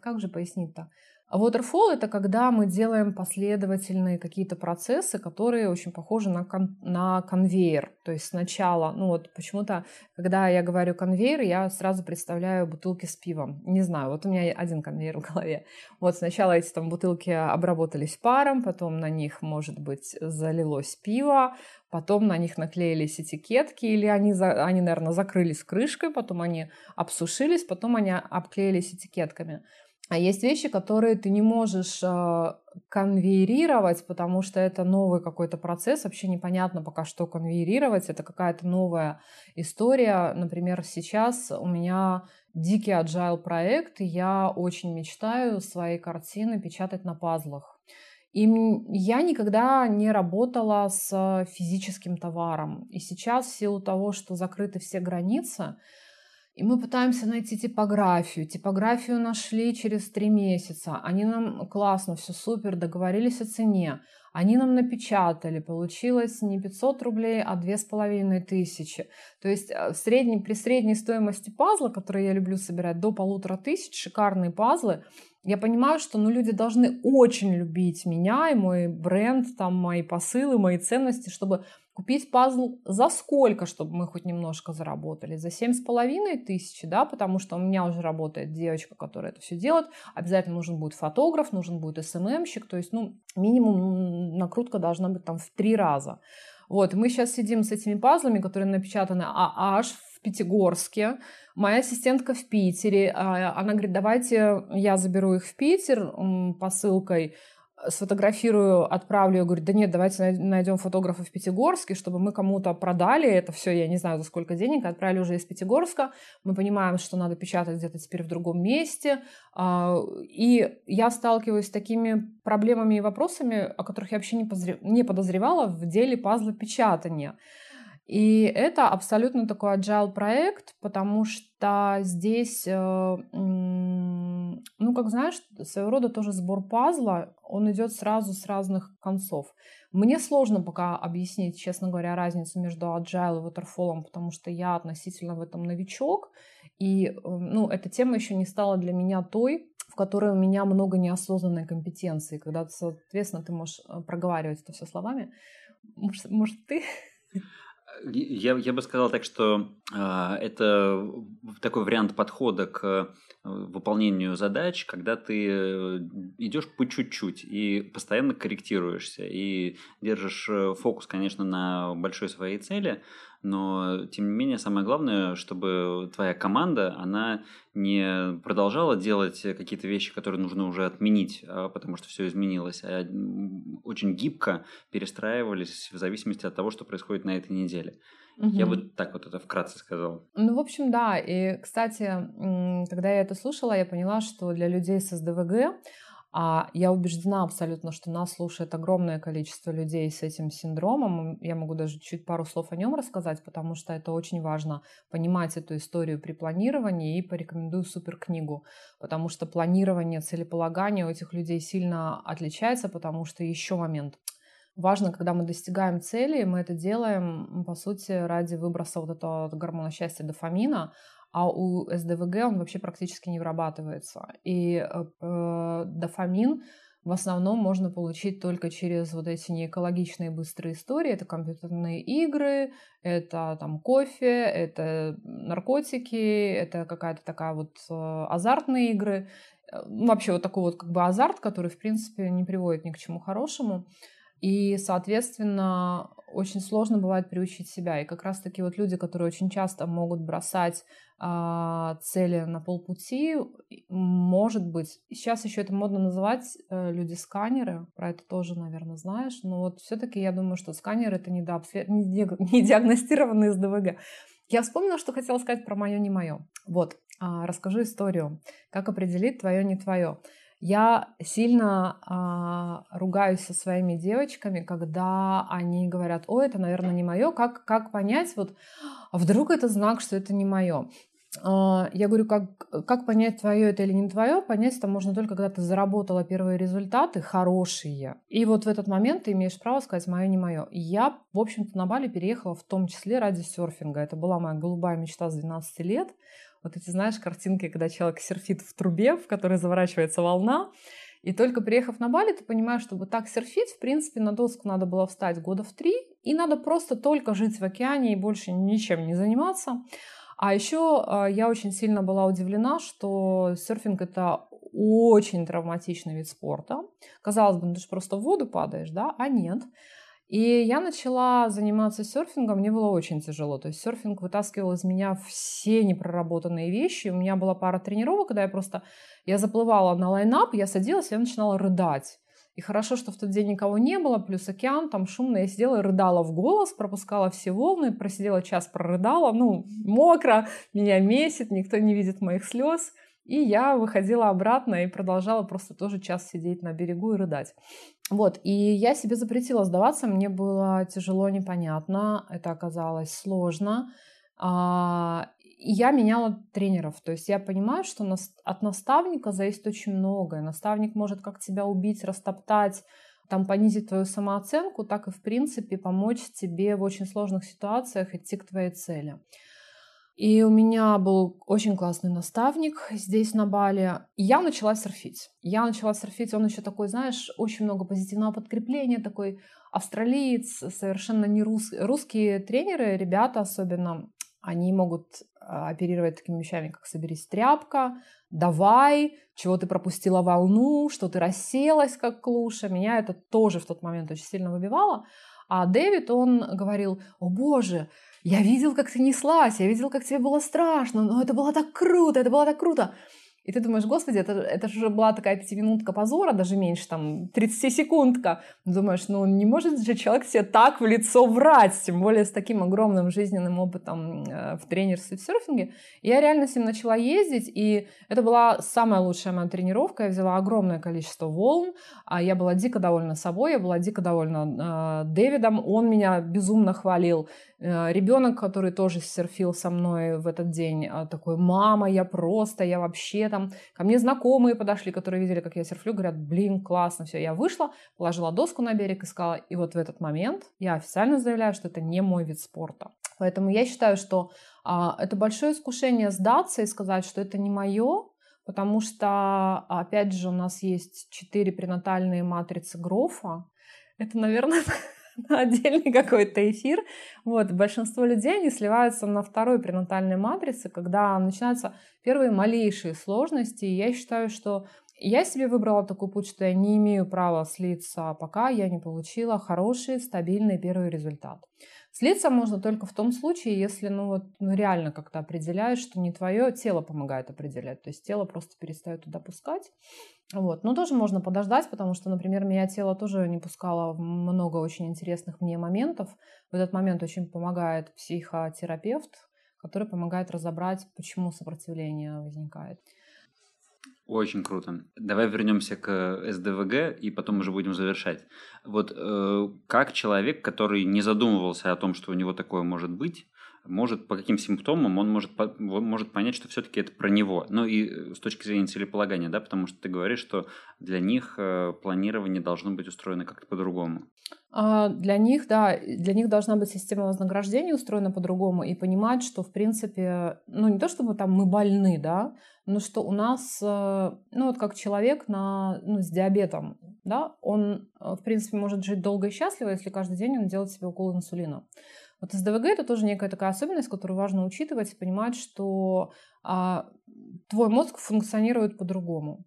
как же пояснить-то? А waterfall — это когда мы делаем последовательные какие-то процессы, которые очень похожи на, кон- на конвейер. То есть сначала, ну вот почему-то, когда я говорю конвейер, я сразу представляю бутылки с пивом. Не знаю, вот у меня один конвейер в голове. Вот сначала эти там бутылки обработались паром, потом на них, может быть, залилось пиво, потом на них наклеились этикетки, или они, за, они наверное, закрылись крышкой, потом они обсушились, потом они обклеились этикетками. А есть вещи, которые ты не можешь э, конвейерировать, потому что это новый какой-то процесс, вообще непонятно пока что конвейерировать, это какая-то новая история. Например, сейчас у меня дикий agile проект, и я очень мечтаю свои картины печатать на пазлах. И я никогда не работала с физическим товаром. И сейчас в силу того, что закрыты все границы, и мы пытаемся найти типографию. Типографию нашли через три месяца. Они нам классно, все супер, договорились о цене. Они нам напечатали, получилось не 500 рублей, а две с половиной тысячи. То есть э, в среднем, при средней стоимости пазла, который я люблю собирать, до полутора тысяч, шикарные пазлы, я понимаю, что ну, люди должны очень любить меня и мой бренд, там, мои посылы, мои ценности, чтобы Купить пазл за сколько, чтобы мы хоть немножко заработали? За семь с половиной тысячи, да, потому что у меня уже работает девочка, которая это все делает. Обязательно нужен будет фотограф, нужен будет СММщик, то есть, ну, минимум накрутка должна быть там в три раза. Вот, мы сейчас сидим с этими пазлами, которые напечатаны а аж Пятигорске. Моя ассистентка в Питере. А, она говорит, давайте я заберу их в Питер посылкой сфотографирую, отправлю, я говорю, да нет, давайте найдем фотографа в Пятигорске, чтобы мы кому-то продали это все, я не знаю, за сколько денег, отправили уже из Пятигорска, мы понимаем, что надо печатать где-то теперь в другом месте, а, и я сталкиваюсь с такими проблемами и вопросами, о которых я вообще не подозревала в деле пазла печатания. И это абсолютно такой agile проект, потому что здесь, э, ну, как знаешь, своего рода тоже сбор пазла, он идет сразу с разных концов. Мне сложно пока объяснить, честно говоря, разницу между agile и waterfall, потому что я относительно в этом новичок, и, э, ну, эта тема еще не стала для меня той, в которой у меня много неосознанной компетенции, когда, соответственно, ты можешь э, проговаривать это все словами. Может, может ты? Я, я бы сказал так, что э, это такой вариант подхода к э, выполнению задач, когда ты э, идешь по чуть-чуть и постоянно корректируешься и держишь э, фокус, конечно, на большой своей цели, но тем не менее самое главное, чтобы твоя команда, она не продолжала делать какие-то вещи, которые нужно уже отменить, а, потому что все изменилось, а очень гибко перестраивались в зависимости от того, что происходит на этой неделе. Угу. Я бы так вот это вкратце сказал. Ну, в общем, да. И, кстати, когда я это слушала, я поняла, что для людей с СДВГ а я убеждена абсолютно, что нас слушает огромное количество людей с этим синдромом. Я могу даже чуть пару слов о нем рассказать, потому что это очень важно понимать эту историю при планировании и порекомендую супер книгу, потому что планирование, целеполагание у этих людей сильно отличается, потому что еще момент. Важно, когда мы достигаем цели, мы это делаем, по сути, ради выброса вот этого гормона счастья дофамина, а у СДВГ он вообще практически не вырабатывается. И э, э, дофамин в основном можно получить только через вот эти неэкологичные быстрые истории. Это компьютерные игры, это там кофе, это наркотики, это какая-то такая вот э, азартные игры. Э, вообще вот такой вот как бы азарт, который, в принципе, не приводит ни к чему хорошему. И, соответственно, очень сложно бывает приучить себя. И как раз-таки вот люди, которые очень часто могут бросать а, цели на полпути, может быть, сейчас еще это модно называть э, люди-сканеры, про это тоже, наверное, знаешь, но вот все-таки я думаю, что сканер это не, не, диаг... не диагностированный СДВГ. Я вспомнила, что хотела сказать про мое не мое. Вот, а, расскажу историю, как определить твое не твое. Я сильно э, ругаюсь со своими девочками, когда они говорят, о, это, наверное, не мое. Как, как понять, вот, а вдруг это знак, что это не мое? а, я говорю, как, как понять, твое это или не твое? Понять это можно только, когда ты заработала первые результаты, хорошие. И вот в этот момент ты имеешь право сказать, мое, не мое. я, в общем-то, на Бали переехала в том числе ради серфинга. Это была моя голубая мечта с 12 лет. Вот эти, знаешь, картинки, когда человек серфит в трубе, в которой заворачивается волна. И только приехав на Бали, ты понимаешь, чтобы так серфить, в принципе, на доску надо было встать года в три, и надо просто только жить в океане и больше ничем не заниматься. А еще а, я очень сильно была удивлена, что серфинг это очень травматичный вид спорта. Казалось бы, ну ты же просто в воду падаешь, да? А нет. И я начала заниматься серфингом, мне было очень тяжело. То есть серфинг вытаскивал из меня все непроработанные вещи. У меня была пара тренировок, когда я просто, я заплывала на лайнап, я садилась, я начинала рыдать. И хорошо, что в тот день никого не было, плюс океан, там шумно. Я сидела и рыдала в голос, пропускала все волны, просидела час, прорыдала. Ну, мокро, меня месит, никто не видит моих слез. И я выходила обратно и продолжала просто тоже час сидеть на берегу и рыдать. Вот, и я себе запретила сдаваться, мне было тяжело, непонятно, это оказалось сложно. А, я меняла тренеров. То есть я понимаю, что от наставника зависит очень многое. Наставник может как тебя убить, растоптать, там понизить твою самооценку, так и в принципе помочь тебе в очень сложных ситуациях идти к твоей цели. И у меня был очень классный наставник здесь на Бали. И я начала серфить. Я начала серфить, он еще такой, знаешь, очень много позитивного подкрепления, такой австралиец, совершенно не рус... русские тренеры, ребята особенно, они могут а, оперировать такими вещами, как «соберись тряпка», «давай», «чего ты пропустила волну», «что ты расселась, как клуша». Меня это тоже в тот момент очень сильно выбивало. А Дэвид, он говорил, «О боже, я видел, как ты неслась, я видел, как тебе было страшно, но это было так круто, это было так круто». И ты думаешь, господи, это, это же была такая пятиминутка позора, даже меньше, там, 30-секундка. Думаешь, ну не может же человек себе так в лицо врать, тем более с таким огромным жизненным опытом э, в тренерстве в серфинге. И я реально с ним начала ездить, и это была самая лучшая моя тренировка. Я взяла огромное количество волн, а я была дико довольна собой, я была дико довольна э, Дэвидом, он меня безумно хвалил. Э, ребенок, который тоже серфил со мной в этот день, э, такой, мама, я просто, я вообще там... Ко мне знакомые подошли, которые видели, как я серфлю, говорят, блин, классно, все. Я вышла, положила доску на берег и сказала, и вот в этот момент я официально заявляю, что это не мой вид спорта. Поэтому я считаю, что а, это большое искушение сдаться и сказать, что это не мое, потому что, опять же, у нас есть четыре пренатальные матрицы Грофа. Это, наверное, на отдельный какой-то эфир. Вот, большинство людей, они сливаются на второй пренатальной матрице, когда начинаются первые малейшие сложности. И я считаю, что я себе выбрала такой путь, что я не имею права слиться, пока я не получила хороший, стабильный первый результат. Слиться можно только в том случае, если ну, вот, ну, реально как-то определяешь, что не твое тело помогает определять. То есть тело просто перестает туда пускать. Вот. Но тоже можно подождать, потому что, например, меня тело тоже не пускало много очень интересных мне моментов. В этот момент очень помогает психотерапевт, который помогает разобрать, почему сопротивление возникает. Очень круто. Давай вернемся к СДВГ и потом уже будем завершать. Вот э, как человек, который не задумывался о том, что у него такое может быть, может по каким симптомам он может, может понять, что все-таки это про него. Ну и э, с точки зрения целеполагания, да, потому что ты говоришь, что для них э, планирование должно быть устроено как-то по-другому. А, для них, да, для них должна быть система вознаграждения устроена по-другому и понимать, что, в принципе, ну не то чтобы там мы больны, да, но что у нас, э, ну вот как человек на, ну, с диабетом, да, он, в принципе, может жить долго и счастливо, если каждый день он делает себе укол инсулина. Вот СДВГ это тоже некая такая особенность, которую важно учитывать и понимать, что а, твой мозг функционирует по-другому.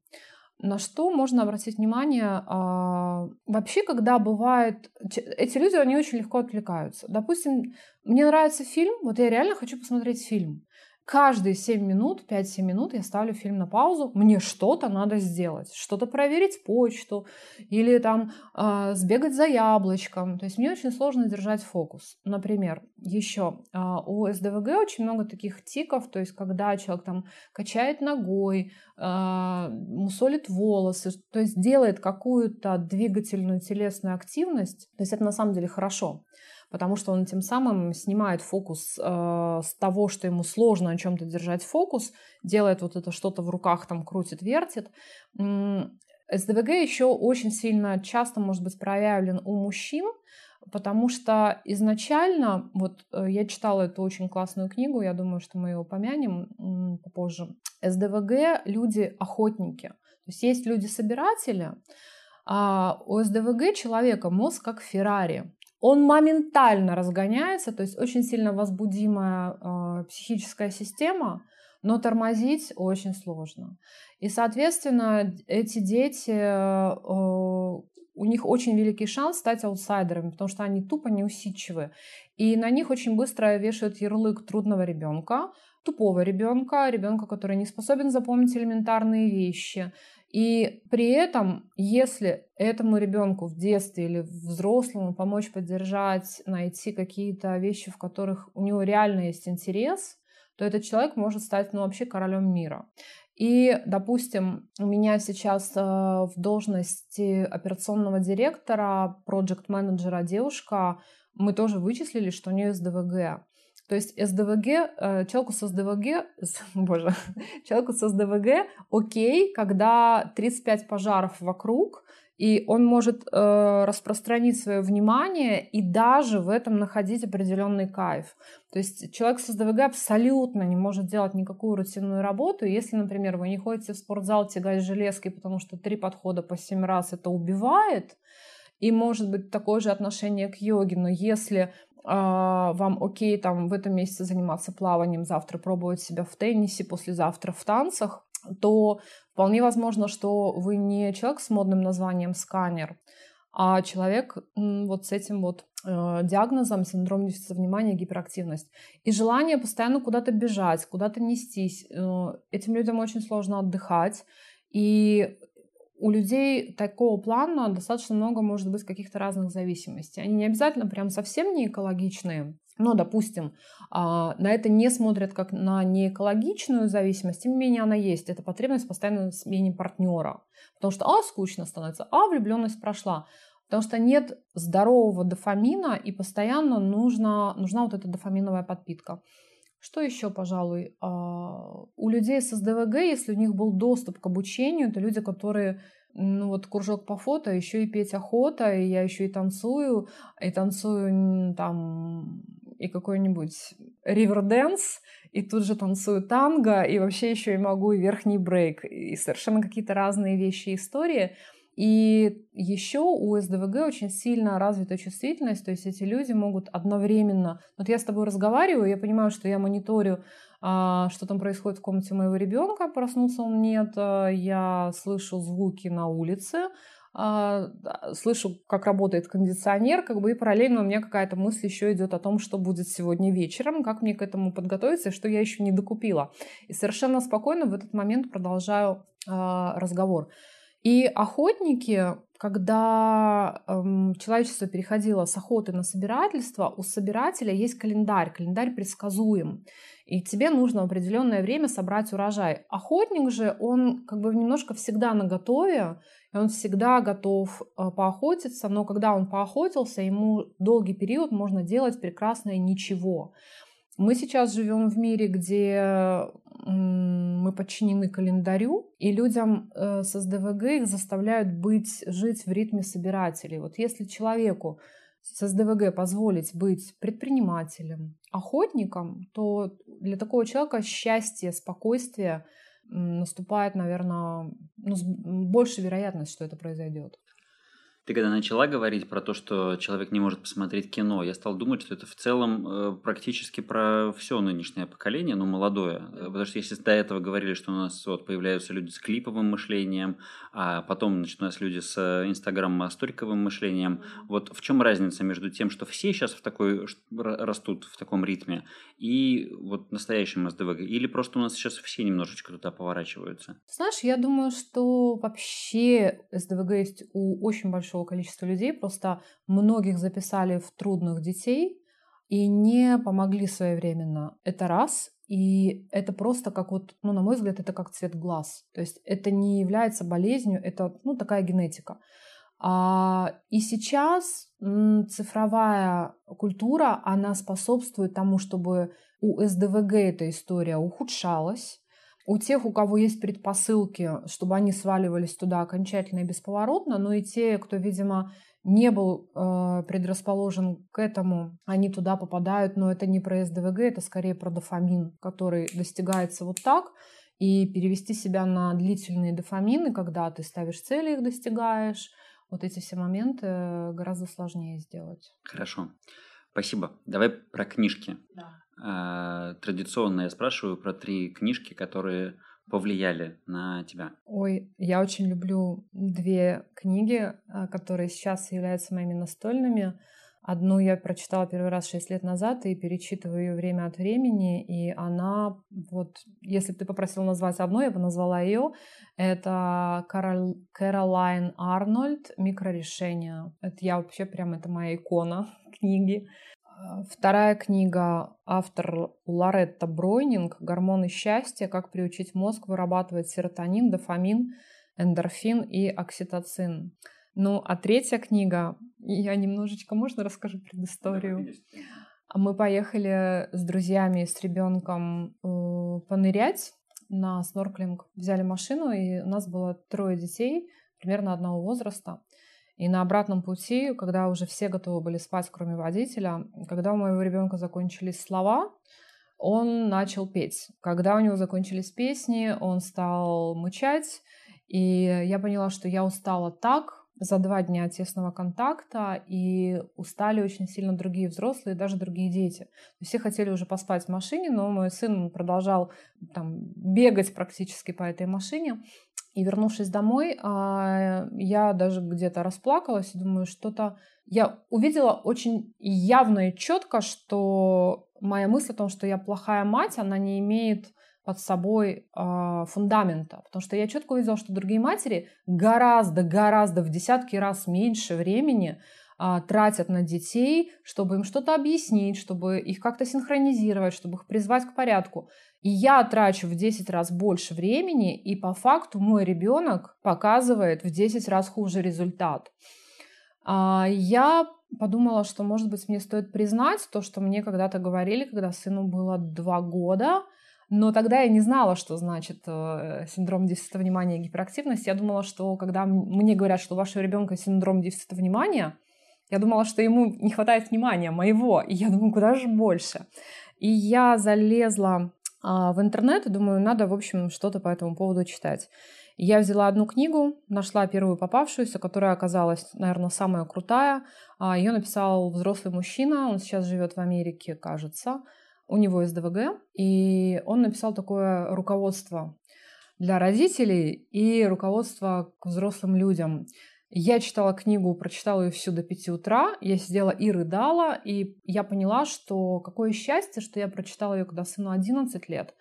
На что можно обратить внимание? А, вообще, когда бывает... Эти люди, они очень легко отвлекаются. Допустим, мне нравится фильм, вот я реально хочу посмотреть фильм каждые 7 минут, 5-7 минут я ставлю фильм на паузу, мне что-то надо сделать, что-то проверить почту или там э, сбегать за яблочком. То есть мне очень сложно держать фокус. Например, еще э, у СДВГ очень много таких тиков, то есть когда человек там качает ногой, э, мусолит волосы, то есть делает какую-то двигательную телесную активность, то есть это на самом деле хорошо. Потому что он тем самым снимает фокус э, с того, что ему сложно о чем-то держать фокус, делает вот это что-то в руках, там крутит, вертит. СДВГ еще очень сильно часто может быть проявлен у мужчин, потому что изначально, вот э, я читала эту очень классную книгу, я думаю, что мы ее упомянем попозже. СДВГ — люди-охотники. То есть есть люди-собиратели, а у СДВГ человека мозг как Феррари. Он моментально разгоняется, то есть очень сильно возбудимая э, психическая система, но тормозить очень сложно. И, соответственно, эти дети, э, у них очень великий шанс стать аутсайдерами, потому что они тупо неусидчивы. И на них очень быстро вешают ярлык трудного ребенка, тупого ребенка, ребенка, который не способен запомнить элементарные вещи. И при этом, если этому ребенку в детстве или взрослому помочь поддержать, найти какие-то вещи, в которых у него реально есть интерес, то этот человек может стать ну, вообще королем мира. И, допустим, у меня сейчас э, в должности операционного директора, проект-менеджера девушка, мы тоже вычислили, что у нее СДВГ. То есть СДВГ, э, человеку с СДВГ, боже, человеку с СДВГ окей, когда 35 пожаров вокруг, и он может э, распространить свое внимание и даже в этом находить определенный кайф. То есть человек с СДВГ абсолютно не может делать никакую рутинную работу. Если, например, вы не ходите в спортзал тягать железки, потому что три подхода по семь раз это убивает, и может быть такое же отношение к йоге, но если вам окей там в этом месяце заниматься плаванием, завтра пробовать себя в теннисе, послезавтра в танцах, то вполне возможно, что вы не человек с модным названием сканер, а человек вот с этим вот э, диагнозом синдром дефицита внимания, гиперактивность. И желание постоянно куда-то бежать, куда-то нестись. Э, этим людям очень сложно отдыхать. И у людей такого плана достаточно много может быть каких-то разных зависимостей. Они не обязательно прям совсем не экологичные, но, допустим, а, на это не смотрят как на неэкологичную зависимость, тем не менее она есть. Это потребность постоянно смене партнера. Потому что, а, скучно становится, а, влюбленность прошла. Потому что нет здорового дофамина, и постоянно нужна, нужна вот эта дофаминовая подпитка. Что еще, пожалуй? А, у людей с СДВГ, если у них был доступ к обучению, это люди, которые ну вот кружок по фото, еще и петь охота, и я еще и танцую, и танцую там и какой-нибудь риверденс, и тут же танцую танго, и вообще еще и могу и верхний брейк, и совершенно какие-то разные вещи и истории. И еще у СДВГ очень сильно развита чувствительность, то есть эти люди могут одновременно... Вот я с тобой разговариваю, я понимаю, что я мониторю, а, что там происходит в комнате моего ребенка, проснулся он нет, а, я слышу звуки на улице, а, слышу, как работает кондиционер, как бы и параллельно у меня какая-то мысль еще идет о том, что будет сегодня вечером, как мне к этому подготовиться, что я еще не докупила. И совершенно спокойно в этот момент продолжаю а, разговор. И охотники, когда эм, человечество переходило с охоты на собирательство, у собирателя есть календарь, календарь предсказуем и тебе нужно определенное время собрать урожай. Охотник же, он как бы немножко всегда на готове, и он всегда готов э, поохотиться, но когда он поохотился, ему долгий период можно делать прекрасное ничего. Мы сейчас живем в мире, где мы подчинены календарю, и людям э, с СДВГ их заставляют быть, жить в ритме собирателей. Вот если человеку с СДВГ позволить быть предпринимателем, охотником, то для такого человека счастье, спокойствие наступает, наверное, ну, больше вероятность, что это произойдет. Ты когда начала говорить про то, что человек не может посмотреть кино, я стал думать, что это в целом э, практически про все нынешнее поколение, ну, молодое. Э, потому что если до этого говорили, что у нас вот появляются люди с клиповым мышлением, а потом, значит, у нас люди с инстаграм-сториковым мышлением, вот в чем разница между тем, что все сейчас в такой, растут в таком ритме, и вот настоящим СДВГ? Или просто у нас сейчас все немножечко туда поворачиваются? Знаешь, я думаю, что вообще СДВГ есть у очень большого большого количества людей, просто многих записали в трудных детей и не помогли своевременно. Это раз. И это просто как вот, ну, на мой взгляд, это как цвет глаз. То есть это не является болезнью, это, ну, такая генетика. А, и сейчас цифровая культура, она способствует тому, чтобы у СДВГ эта история ухудшалась. У тех, у кого есть предпосылки, чтобы они сваливались туда окончательно и бесповоротно, но и те, кто, видимо, не был э, предрасположен к этому, они туда попадают, но это не про СДВГ, это скорее про дофамин, который достигается вот так. И перевести себя на длительные дофамины, когда ты ставишь цели, их достигаешь, вот эти все моменты э, гораздо сложнее сделать. Хорошо. Спасибо. Давай про книжки. Да. А, традиционно я спрашиваю про три книжки, которые повлияли на тебя? Ой, я очень люблю две книги, а, которые сейчас являются моими настольными. Одну я прочитала первый раз шесть лет назад и перечитываю ее время от времени. И она, вот, если бы ты попросил назвать одну, я бы назвала ее. Это Карол... Кэролайн Арнольд «Микрорешения». Это я вообще прям, это моя икона книги. Вторая книга автор Лоретта Бройнинг «Гормоны счастья. Как приучить мозг вырабатывать серотонин, дофамин, эндорфин и окситоцин». Ну, а третья книга, я немножечко, можно расскажу предысторию? Да, Мы поехали с друзьями, с ребенком э, понырять на снорклинг. Взяли машину, и у нас было трое детей примерно одного возраста. И на обратном пути, когда уже все готовы были спать, кроме водителя, когда у моего ребенка закончились слова, он начал петь. Когда у него закончились песни, он стал мычать, и я поняла, что я устала так за два дня тесного контакта, и устали очень сильно другие взрослые, даже другие дети. Все хотели уже поспать в машине, но мой сын продолжал там, бегать практически по этой машине. И вернувшись домой, а, я даже где-то расплакалась и думаю, что-то... Я увидела очень явно и четко, что моя мысль о том, что я плохая мать, она не имеет под собой э, фундамента. Потому что я четко увидела, что другие матери гораздо, гораздо в десятки раз меньше времени э, тратят на детей, чтобы им что-то объяснить, чтобы их как-то синхронизировать, чтобы их призвать к порядку. И я трачу в 10 раз больше времени, и по факту мой ребенок показывает в 10 раз хуже результат. А, я подумала, что, может быть, мне стоит признать то, что мне когда-то говорили, когда сыну было 2 года, но тогда я не знала, что значит э, синдром дефицита внимания и гиперактивность. Я думала, что когда мне говорят, что у вашего ребенка синдром дефицита внимания, я думала, что ему не хватает внимания моего. И я думаю, куда же больше? И я залезла а, в интернет и думаю, надо, в общем, что-то по этому поводу читать. Я взяла одну книгу, нашла первую попавшуюся, которая оказалась, наверное, самая крутая. А, Ее написал взрослый мужчина, он сейчас живет в Америке, кажется. У него СДВГ, и он написал такое руководство для родителей и руководство к взрослым людям. Я читала книгу, прочитала ее всю до 5 утра. Я сидела и рыдала, и я поняла, что какое счастье, что я прочитала ее, когда сыну 11 лет.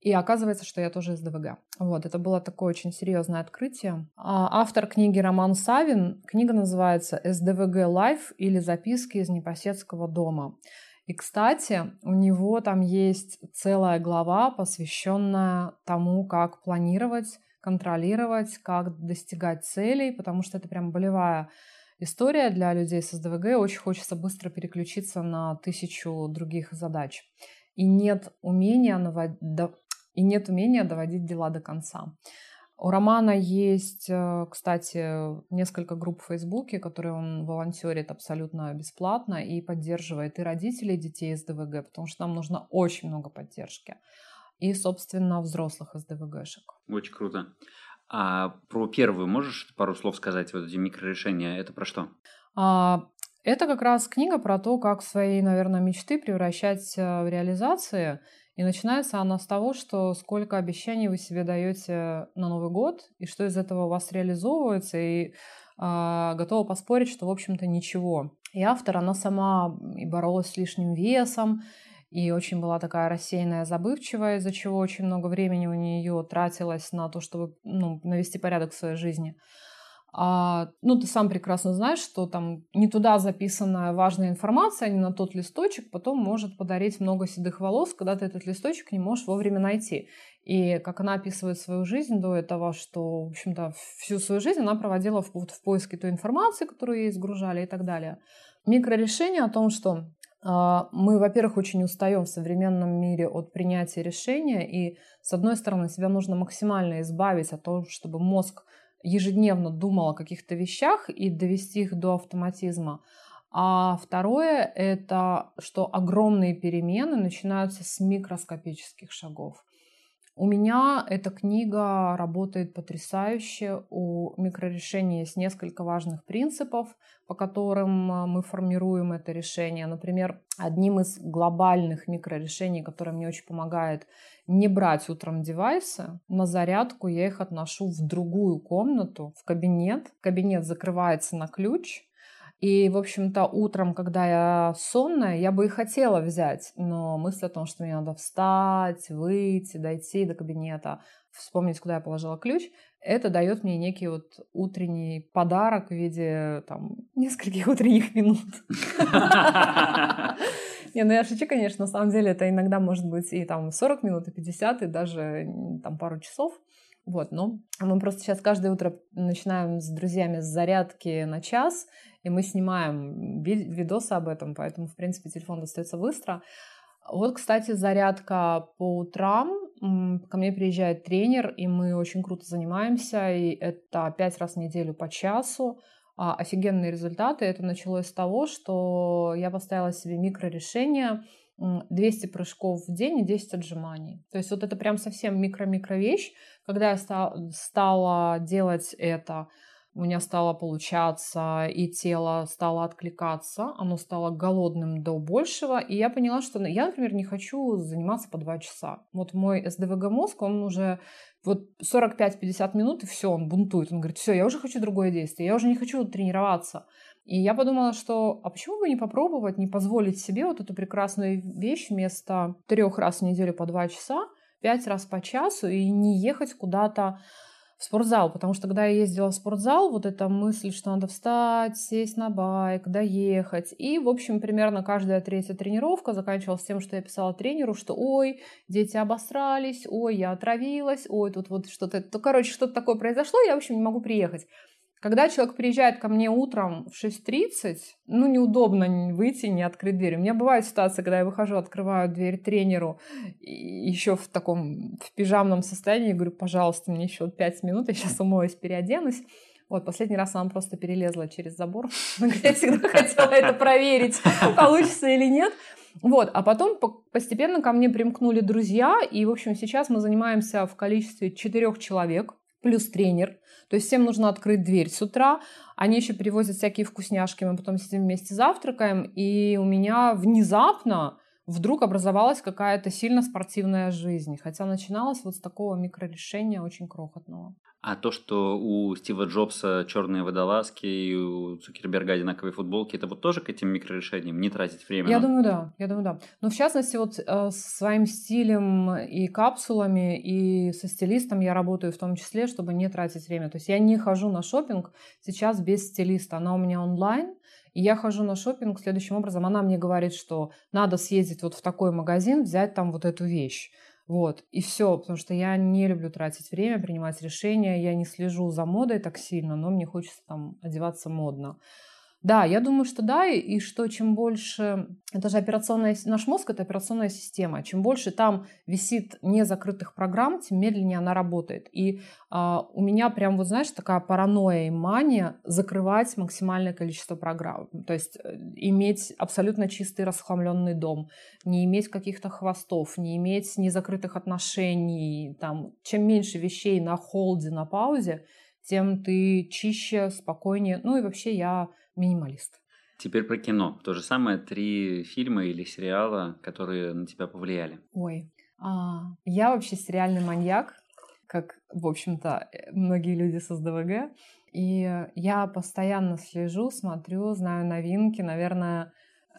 И оказывается, что я тоже с СДВГ. Вот, это было такое очень серьезное открытие. А автор книги Роман Савин. Книга называется «СДВГ Life» или «Записки из непоседского дома». И, кстати, у него там есть целая глава, посвященная тому, как планировать контролировать, как достигать целей, потому что это прям болевая история для людей с СДВГ. Очень хочется быстро переключиться на тысячу других задач. И нет умения, навод... и нет умения доводить дела до конца. У Романа есть, э, кстати, несколько групп в Фейсбуке, которые он волонтерит абсолютно бесплатно и поддерживает и родителей детей с ДВГ, потому что нам нужно очень много поддержки и, собственно, взрослых СДВГшек. Очень круто. А про первую можешь пару слов сказать? Вот эти микрорешения, это про что? А, это как раз книга про то, как свои, наверное, мечты превращать э, в реализации. И начинается она с того, что сколько обещаний вы себе даете на Новый год, и что из этого у вас реализовывается, и э, готова поспорить, что, в общем-то, ничего. И автор, она сама и боролась с лишним весом, и очень была такая рассеянная, забывчивая, из-за чего очень много времени у нее тратилось на то, чтобы ну, навести порядок в своей жизни. А, ну, ты сам прекрасно знаешь, что там не туда записанная важная информация, не на тот листочек, потом может подарить много седых волос, когда ты этот листочек не можешь вовремя найти. И как она описывает свою жизнь до этого, что, в общем-то, всю свою жизнь она проводила в, в поиске той информации, которую ей сгружали и так далее. Микрорешение о том, что мы, во-первых, очень устаем в современном мире от принятия решения, и, с одной стороны, себя нужно максимально избавить от того, чтобы мозг ежедневно думал о каких-то вещах и довести их до автоматизма. А второе – это что огромные перемены начинаются с микроскопических шагов. У меня эта книга работает потрясающе. У микрорешения есть несколько важных принципов, по которым а, мы формируем это решение. Например, одним из глобальных микрорешений, которое мне очень помогает не брать утром девайсы, на зарядку я их отношу в другую комнату, в кабинет. Кабинет закрывается на ключ, и, в общем-то, утром, когда я сонная, я бы и хотела взять, но мысль о том, что мне надо встать, выйти, дойти до кабинета, вспомнить, куда я положила ключ, это дает мне некий вот утренний подарок в виде там нескольких утренних минут. Не, ну я шучу, конечно, на самом деле это иногда может быть и там 40 минут, и 50, и даже там пару часов. Вот, но мы просто сейчас каждое утро начинаем с друзьями с зарядки на час, и мы снимаем видосы об этом, поэтому, в принципе, телефон достается быстро. Вот, кстати, зарядка по утрам. Ко мне приезжает тренер, и мы очень круто занимаемся, и это пять раз в неделю по часу. А, офигенные результаты. Это началось с того, что я поставила себе микрорешение 200 прыжков в день и 10 отжиманий. То есть вот это прям совсем микро-микро вещь. Когда я стала делать это, у меня стало получаться, и тело стало откликаться, оно стало голодным до большего, и я поняла, что я, например, не хочу заниматься по два часа. Вот мой СДВГ мозг, он уже вот 45-50 минут, и все, он бунтует. Он говорит, все, я уже хочу другое действие, я уже не хочу тренироваться. И я подумала, что а почему бы не попробовать, не позволить себе вот эту прекрасную вещь вместо трех раз в неделю по два часа, пять раз по часу и не ехать куда-то в спортзал, потому что когда я ездила в спортзал, вот эта мысль, что надо встать, сесть на байк, доехать. И, в общем, примерно каждая третья тренировка заканчивалась тем, что я писала тренеру, что ой, дети обосрались, ой, я отравилась, ой, тут вот что-то, ну, короче, что-то такое произошло, я, в общем, не могу приехать. Когда человек приезжает ко мне утром в 6.30, ну, неудобно выйти, не открыть дверь. У меня бывает ситуация, когда я выхожу, открываю дверь тренеру, еще в таком, в пижамном состоянии, говорю, пожалуйста, мне еще 5 минут, я сейчас умоюсь, переоденусь. Вот, последний раз она просто перелезла через забор. Я всегда хотела это проверить, получится или нет. Вот, а потом постепенно ко мне примкнули друзья, и, в общем, сейчас мы занимаемся в количестве четырех человек плюс тренер. То есть всем нужно открыть дверь с утра. Они еще привозят всякие вкусняшки, мы потом сидим вместе завтракаем. И у меня внезапно вдруг образовалась какая-то сильно спортивная жизнь. Хотя начиналась вот с такого микрорешения очень крохотного. А то, что у Стива Джобса черные водолазки и у Цукерберга одинаковые футболки, это вот тоже к этим микрорешениям не тратить время? Я думаю, да. Я думаю, да. Но в частности, вот э, своим стилем и капсулами, и со стилистом я работаю в том числе, чтобы не тратить время. То есть я не хожу на шопинг сейчас без стилиста. Она у меня онлайн, и я хожу на шопинг следующим образом. Она мне говорит, что надо съездить вот в такой магазин, взять там вот эту вещь. Вот, и все, потому что я не люблю тратить время, принимать решения, я не слежу за модой так сильно, но мне хочется там одеваться модно. Да, я думаю, что да, и, что чем больше... Это же операционная... Наш мозг — это операционная система. Чем больше там висит незакрытых программ, тем медленнее она работает. И а, у меня прям, вот знаешь, такая паранойя и мания закрывать максимальное количество программ. То есть э, иметь абсолютно чистый расхламленный дом, не иметь каких-то хвостов, не иметь незакрытых отношений. Там, чем меньше вещей на холде, на паузе, тем ты чище, спокойнее. Ну и вообще я минималист. Теперь про кино. То же самое, три фильма или сериала, которые на тебя повлияли. Ой, а, я вообще сериальный маньяк, как, в общем-то, многие люди с СДВГ. И я постоянно слежу, смотрю, знаю новинки. Наверное,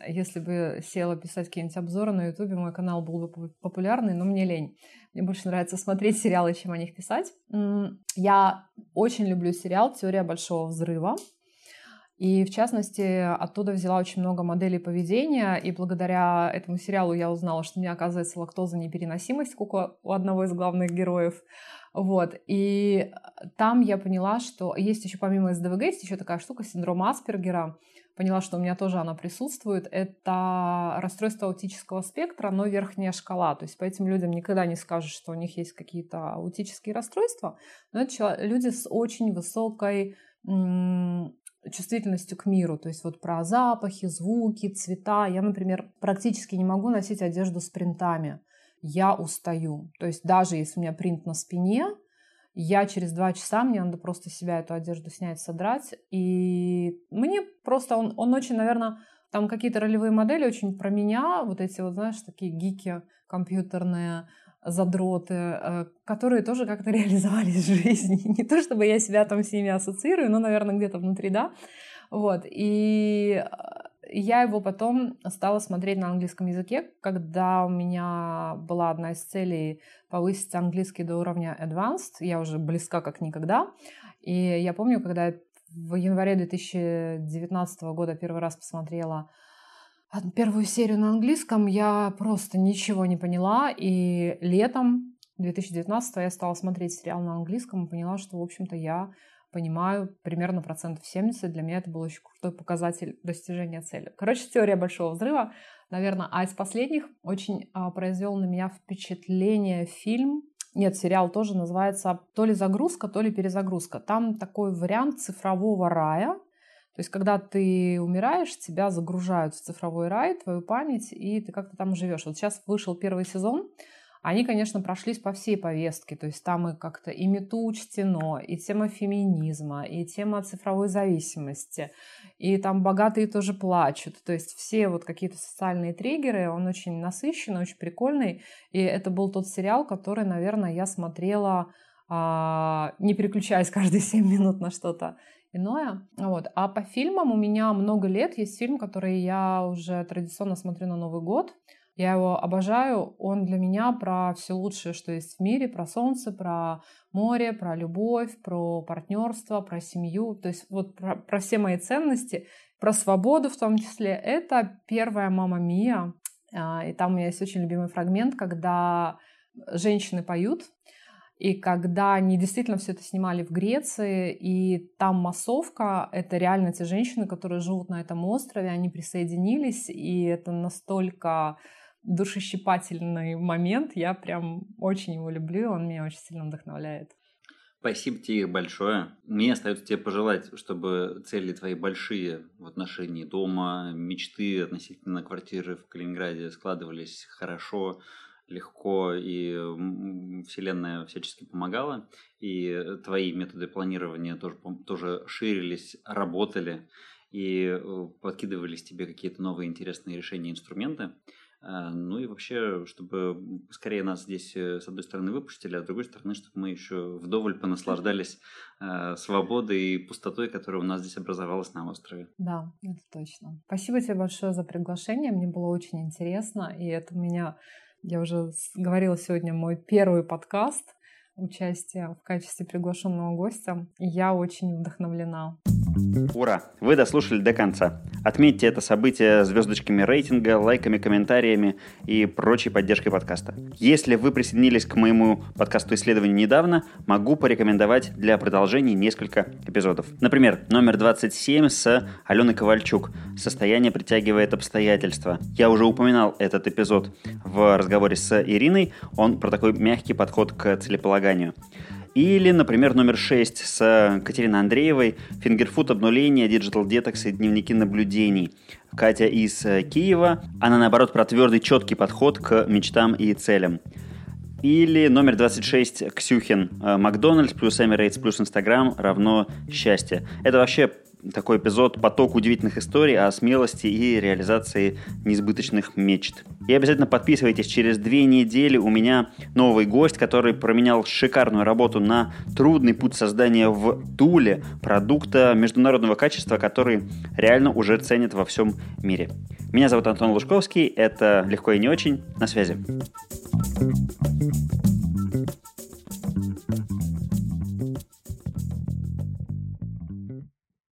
Если бы села писать какие-нибудь обзоры на Ютубе, мой канал был бы популярный, но мне лень. Мне больше нравится смотреть сериалы, чем о них писать. Я очень люблю сериал «Теория большого взрыва». И, в частности, оттуда взяла очень много моделей поведения, и благодаря этому сериалу я узнала, что у меня, оказывается, лактоза-непереносимость, как у одного из главных героев. Вот. И там я поняла, что есть еще помимо СДВГ, есть еще такая штука, синдром Аспергера. Поняла, что у меня тоже она присутствует. Это расстройство аутического спектра, но верхняя шкала. То есть по этим людям никогда не скажешь, что у них есть какие-то аутические расстройства. Но это люди с очень высокой чувствительностью к миру, то есть вот про запахи, звуки, цвета. Я, например, практически не могу носить одежду с принтами. Я устаю. То есть даже если у меня принт на спине, я через два часа, мне надо просто себя эту одежду снять, содрать. И мне просто, он, он очень, наверное, там какие-то ролевые модели очень про меня, вот эти вот, знаешь, такие гики компьютерные, задроты, э, которые тоже как-то реализовались в жизни. Не то, чтобы я себя там с ними ассоциирую, но, наверное, где-то внутри, да. Вот. И э, я его потом стала смотреть на английском языке, когда у меня была одна из целей повысить английский до уровня advanced. Я уже близка как никогда. И я помню, когда я в январе 2019 года первый раз посмотрела первую серию на английском я просто ничего не поняла. И летом 2019 я стала смотреть сериал на английском и поняла, что, в общем-то, я понимаю примерно процентов 70. Для меня это был очень крутой показатель достижения цели. Короче, теория большого взрыва, наверное, а из последних очень а, произвел на меня впечатление фильм. Нет, сериал тоже называется то ли загрузка, то ли перезагрузка. Там такой вариант цифрового рая, то есть, когда ты умираешь, тебя загружают в цифровой рай, твою память, и ты как-то там живешь. Вот сейчас вышел первый сезон, они, конечно, прошлись по всей повестке, то есть там и как-то и мету учтено, и тема феминизма, и тема цифровой зависимости, и там богатые тоже плачут, то есть все вот какие-то социальные триггеры, он очень насыщенный, очень прикольный, и это был тот сериал, который, наверное, я смотрела, а, не переключаясь каждые 7 минут на что-то иное. Вот. А по фильмам у меня много лет есть фильм, который я уже традиционно смотрю на Новый год. Я его обожаю. Он для меня про все лучшее, что есть в мире, про солнце, про море, про любовь, про партнерство, про семью. То есть вот про, про все мои ценности, про свободу в том числе. Это первая «Мама Мия». А, и там у меня есть очень любимый фрагмент, когда женщины поют, и когда они действительно все это снимали в Греции, и там массовка, это реально те женщины, которые живут на этом острове, они присоединились, и это настолько душещипательный момент. Я прям очень его люблю, он меня очень сильно вдохновляет. Спасибо тебе большое. Мне остается тебе пожелать, чтобы цели твои большие в отношении дома, мечты относительно квартиры в Калининграде складывались хорошо, легко, и Вселенная всячески помогала, и твои методы планирования тоже, тоже ширились, работали, и э, подкидывались тебе какие-то новые интересные решения, инструменты. А, ну и вообще, чтобы скорее нас здесь э, с одной стороны выпустили, а с другой стороны, чтобы мы еще вдоволь понаслаждались э, свободой и пустотой, которая у нас здесь образовалась на острове. Да, это точно. Спасибо тебе большое за приглашение, мне было очень интересно, и это меня я уже говорила сегодня мой первый подкаст, участие в качестве приглашенного гостя. И я очень вдохновлена. Ура! Вы дослушали до конца. Отметьте это событие звездочками рейтинга, лайками, комментариями и прочей поддержкой подкаста. Если вы присоединились к моему подкасту исследованию недавно, могу порекомендовать для продолжения несколько эпизодов. Например, номер 27 с Аленой Ковальчук «Состояние притягивает обстоятельства». Я уже упоминал этот эпизод в разговоре с Ириной. Он про такой мягкий подход к целеполаганию. Или, например, номер 6 с Катериной Андреевой «Finger food обнуление, digital detox и дневники наблюдений». Катя из э, Киева. Она, наоборот, про твердый, четкий подход к мечтам и целям. Или номер 26 Ксюхин. Э, Макдональдс плюс Emirates плюс Инстаграм равно счастье. Это вообще такой эпизод «Поток удивительных историй» о смелости и реализации несбыточных мечт. И обязательно подписывайтесь, через две недели у меня новый гость, который променял шикарную работу на трудный путь создания в Туле продукта международного качества, который реально уже ценят во всем мире. Меня зовут Антон Лужковский, это «Легко и не очень». На связи.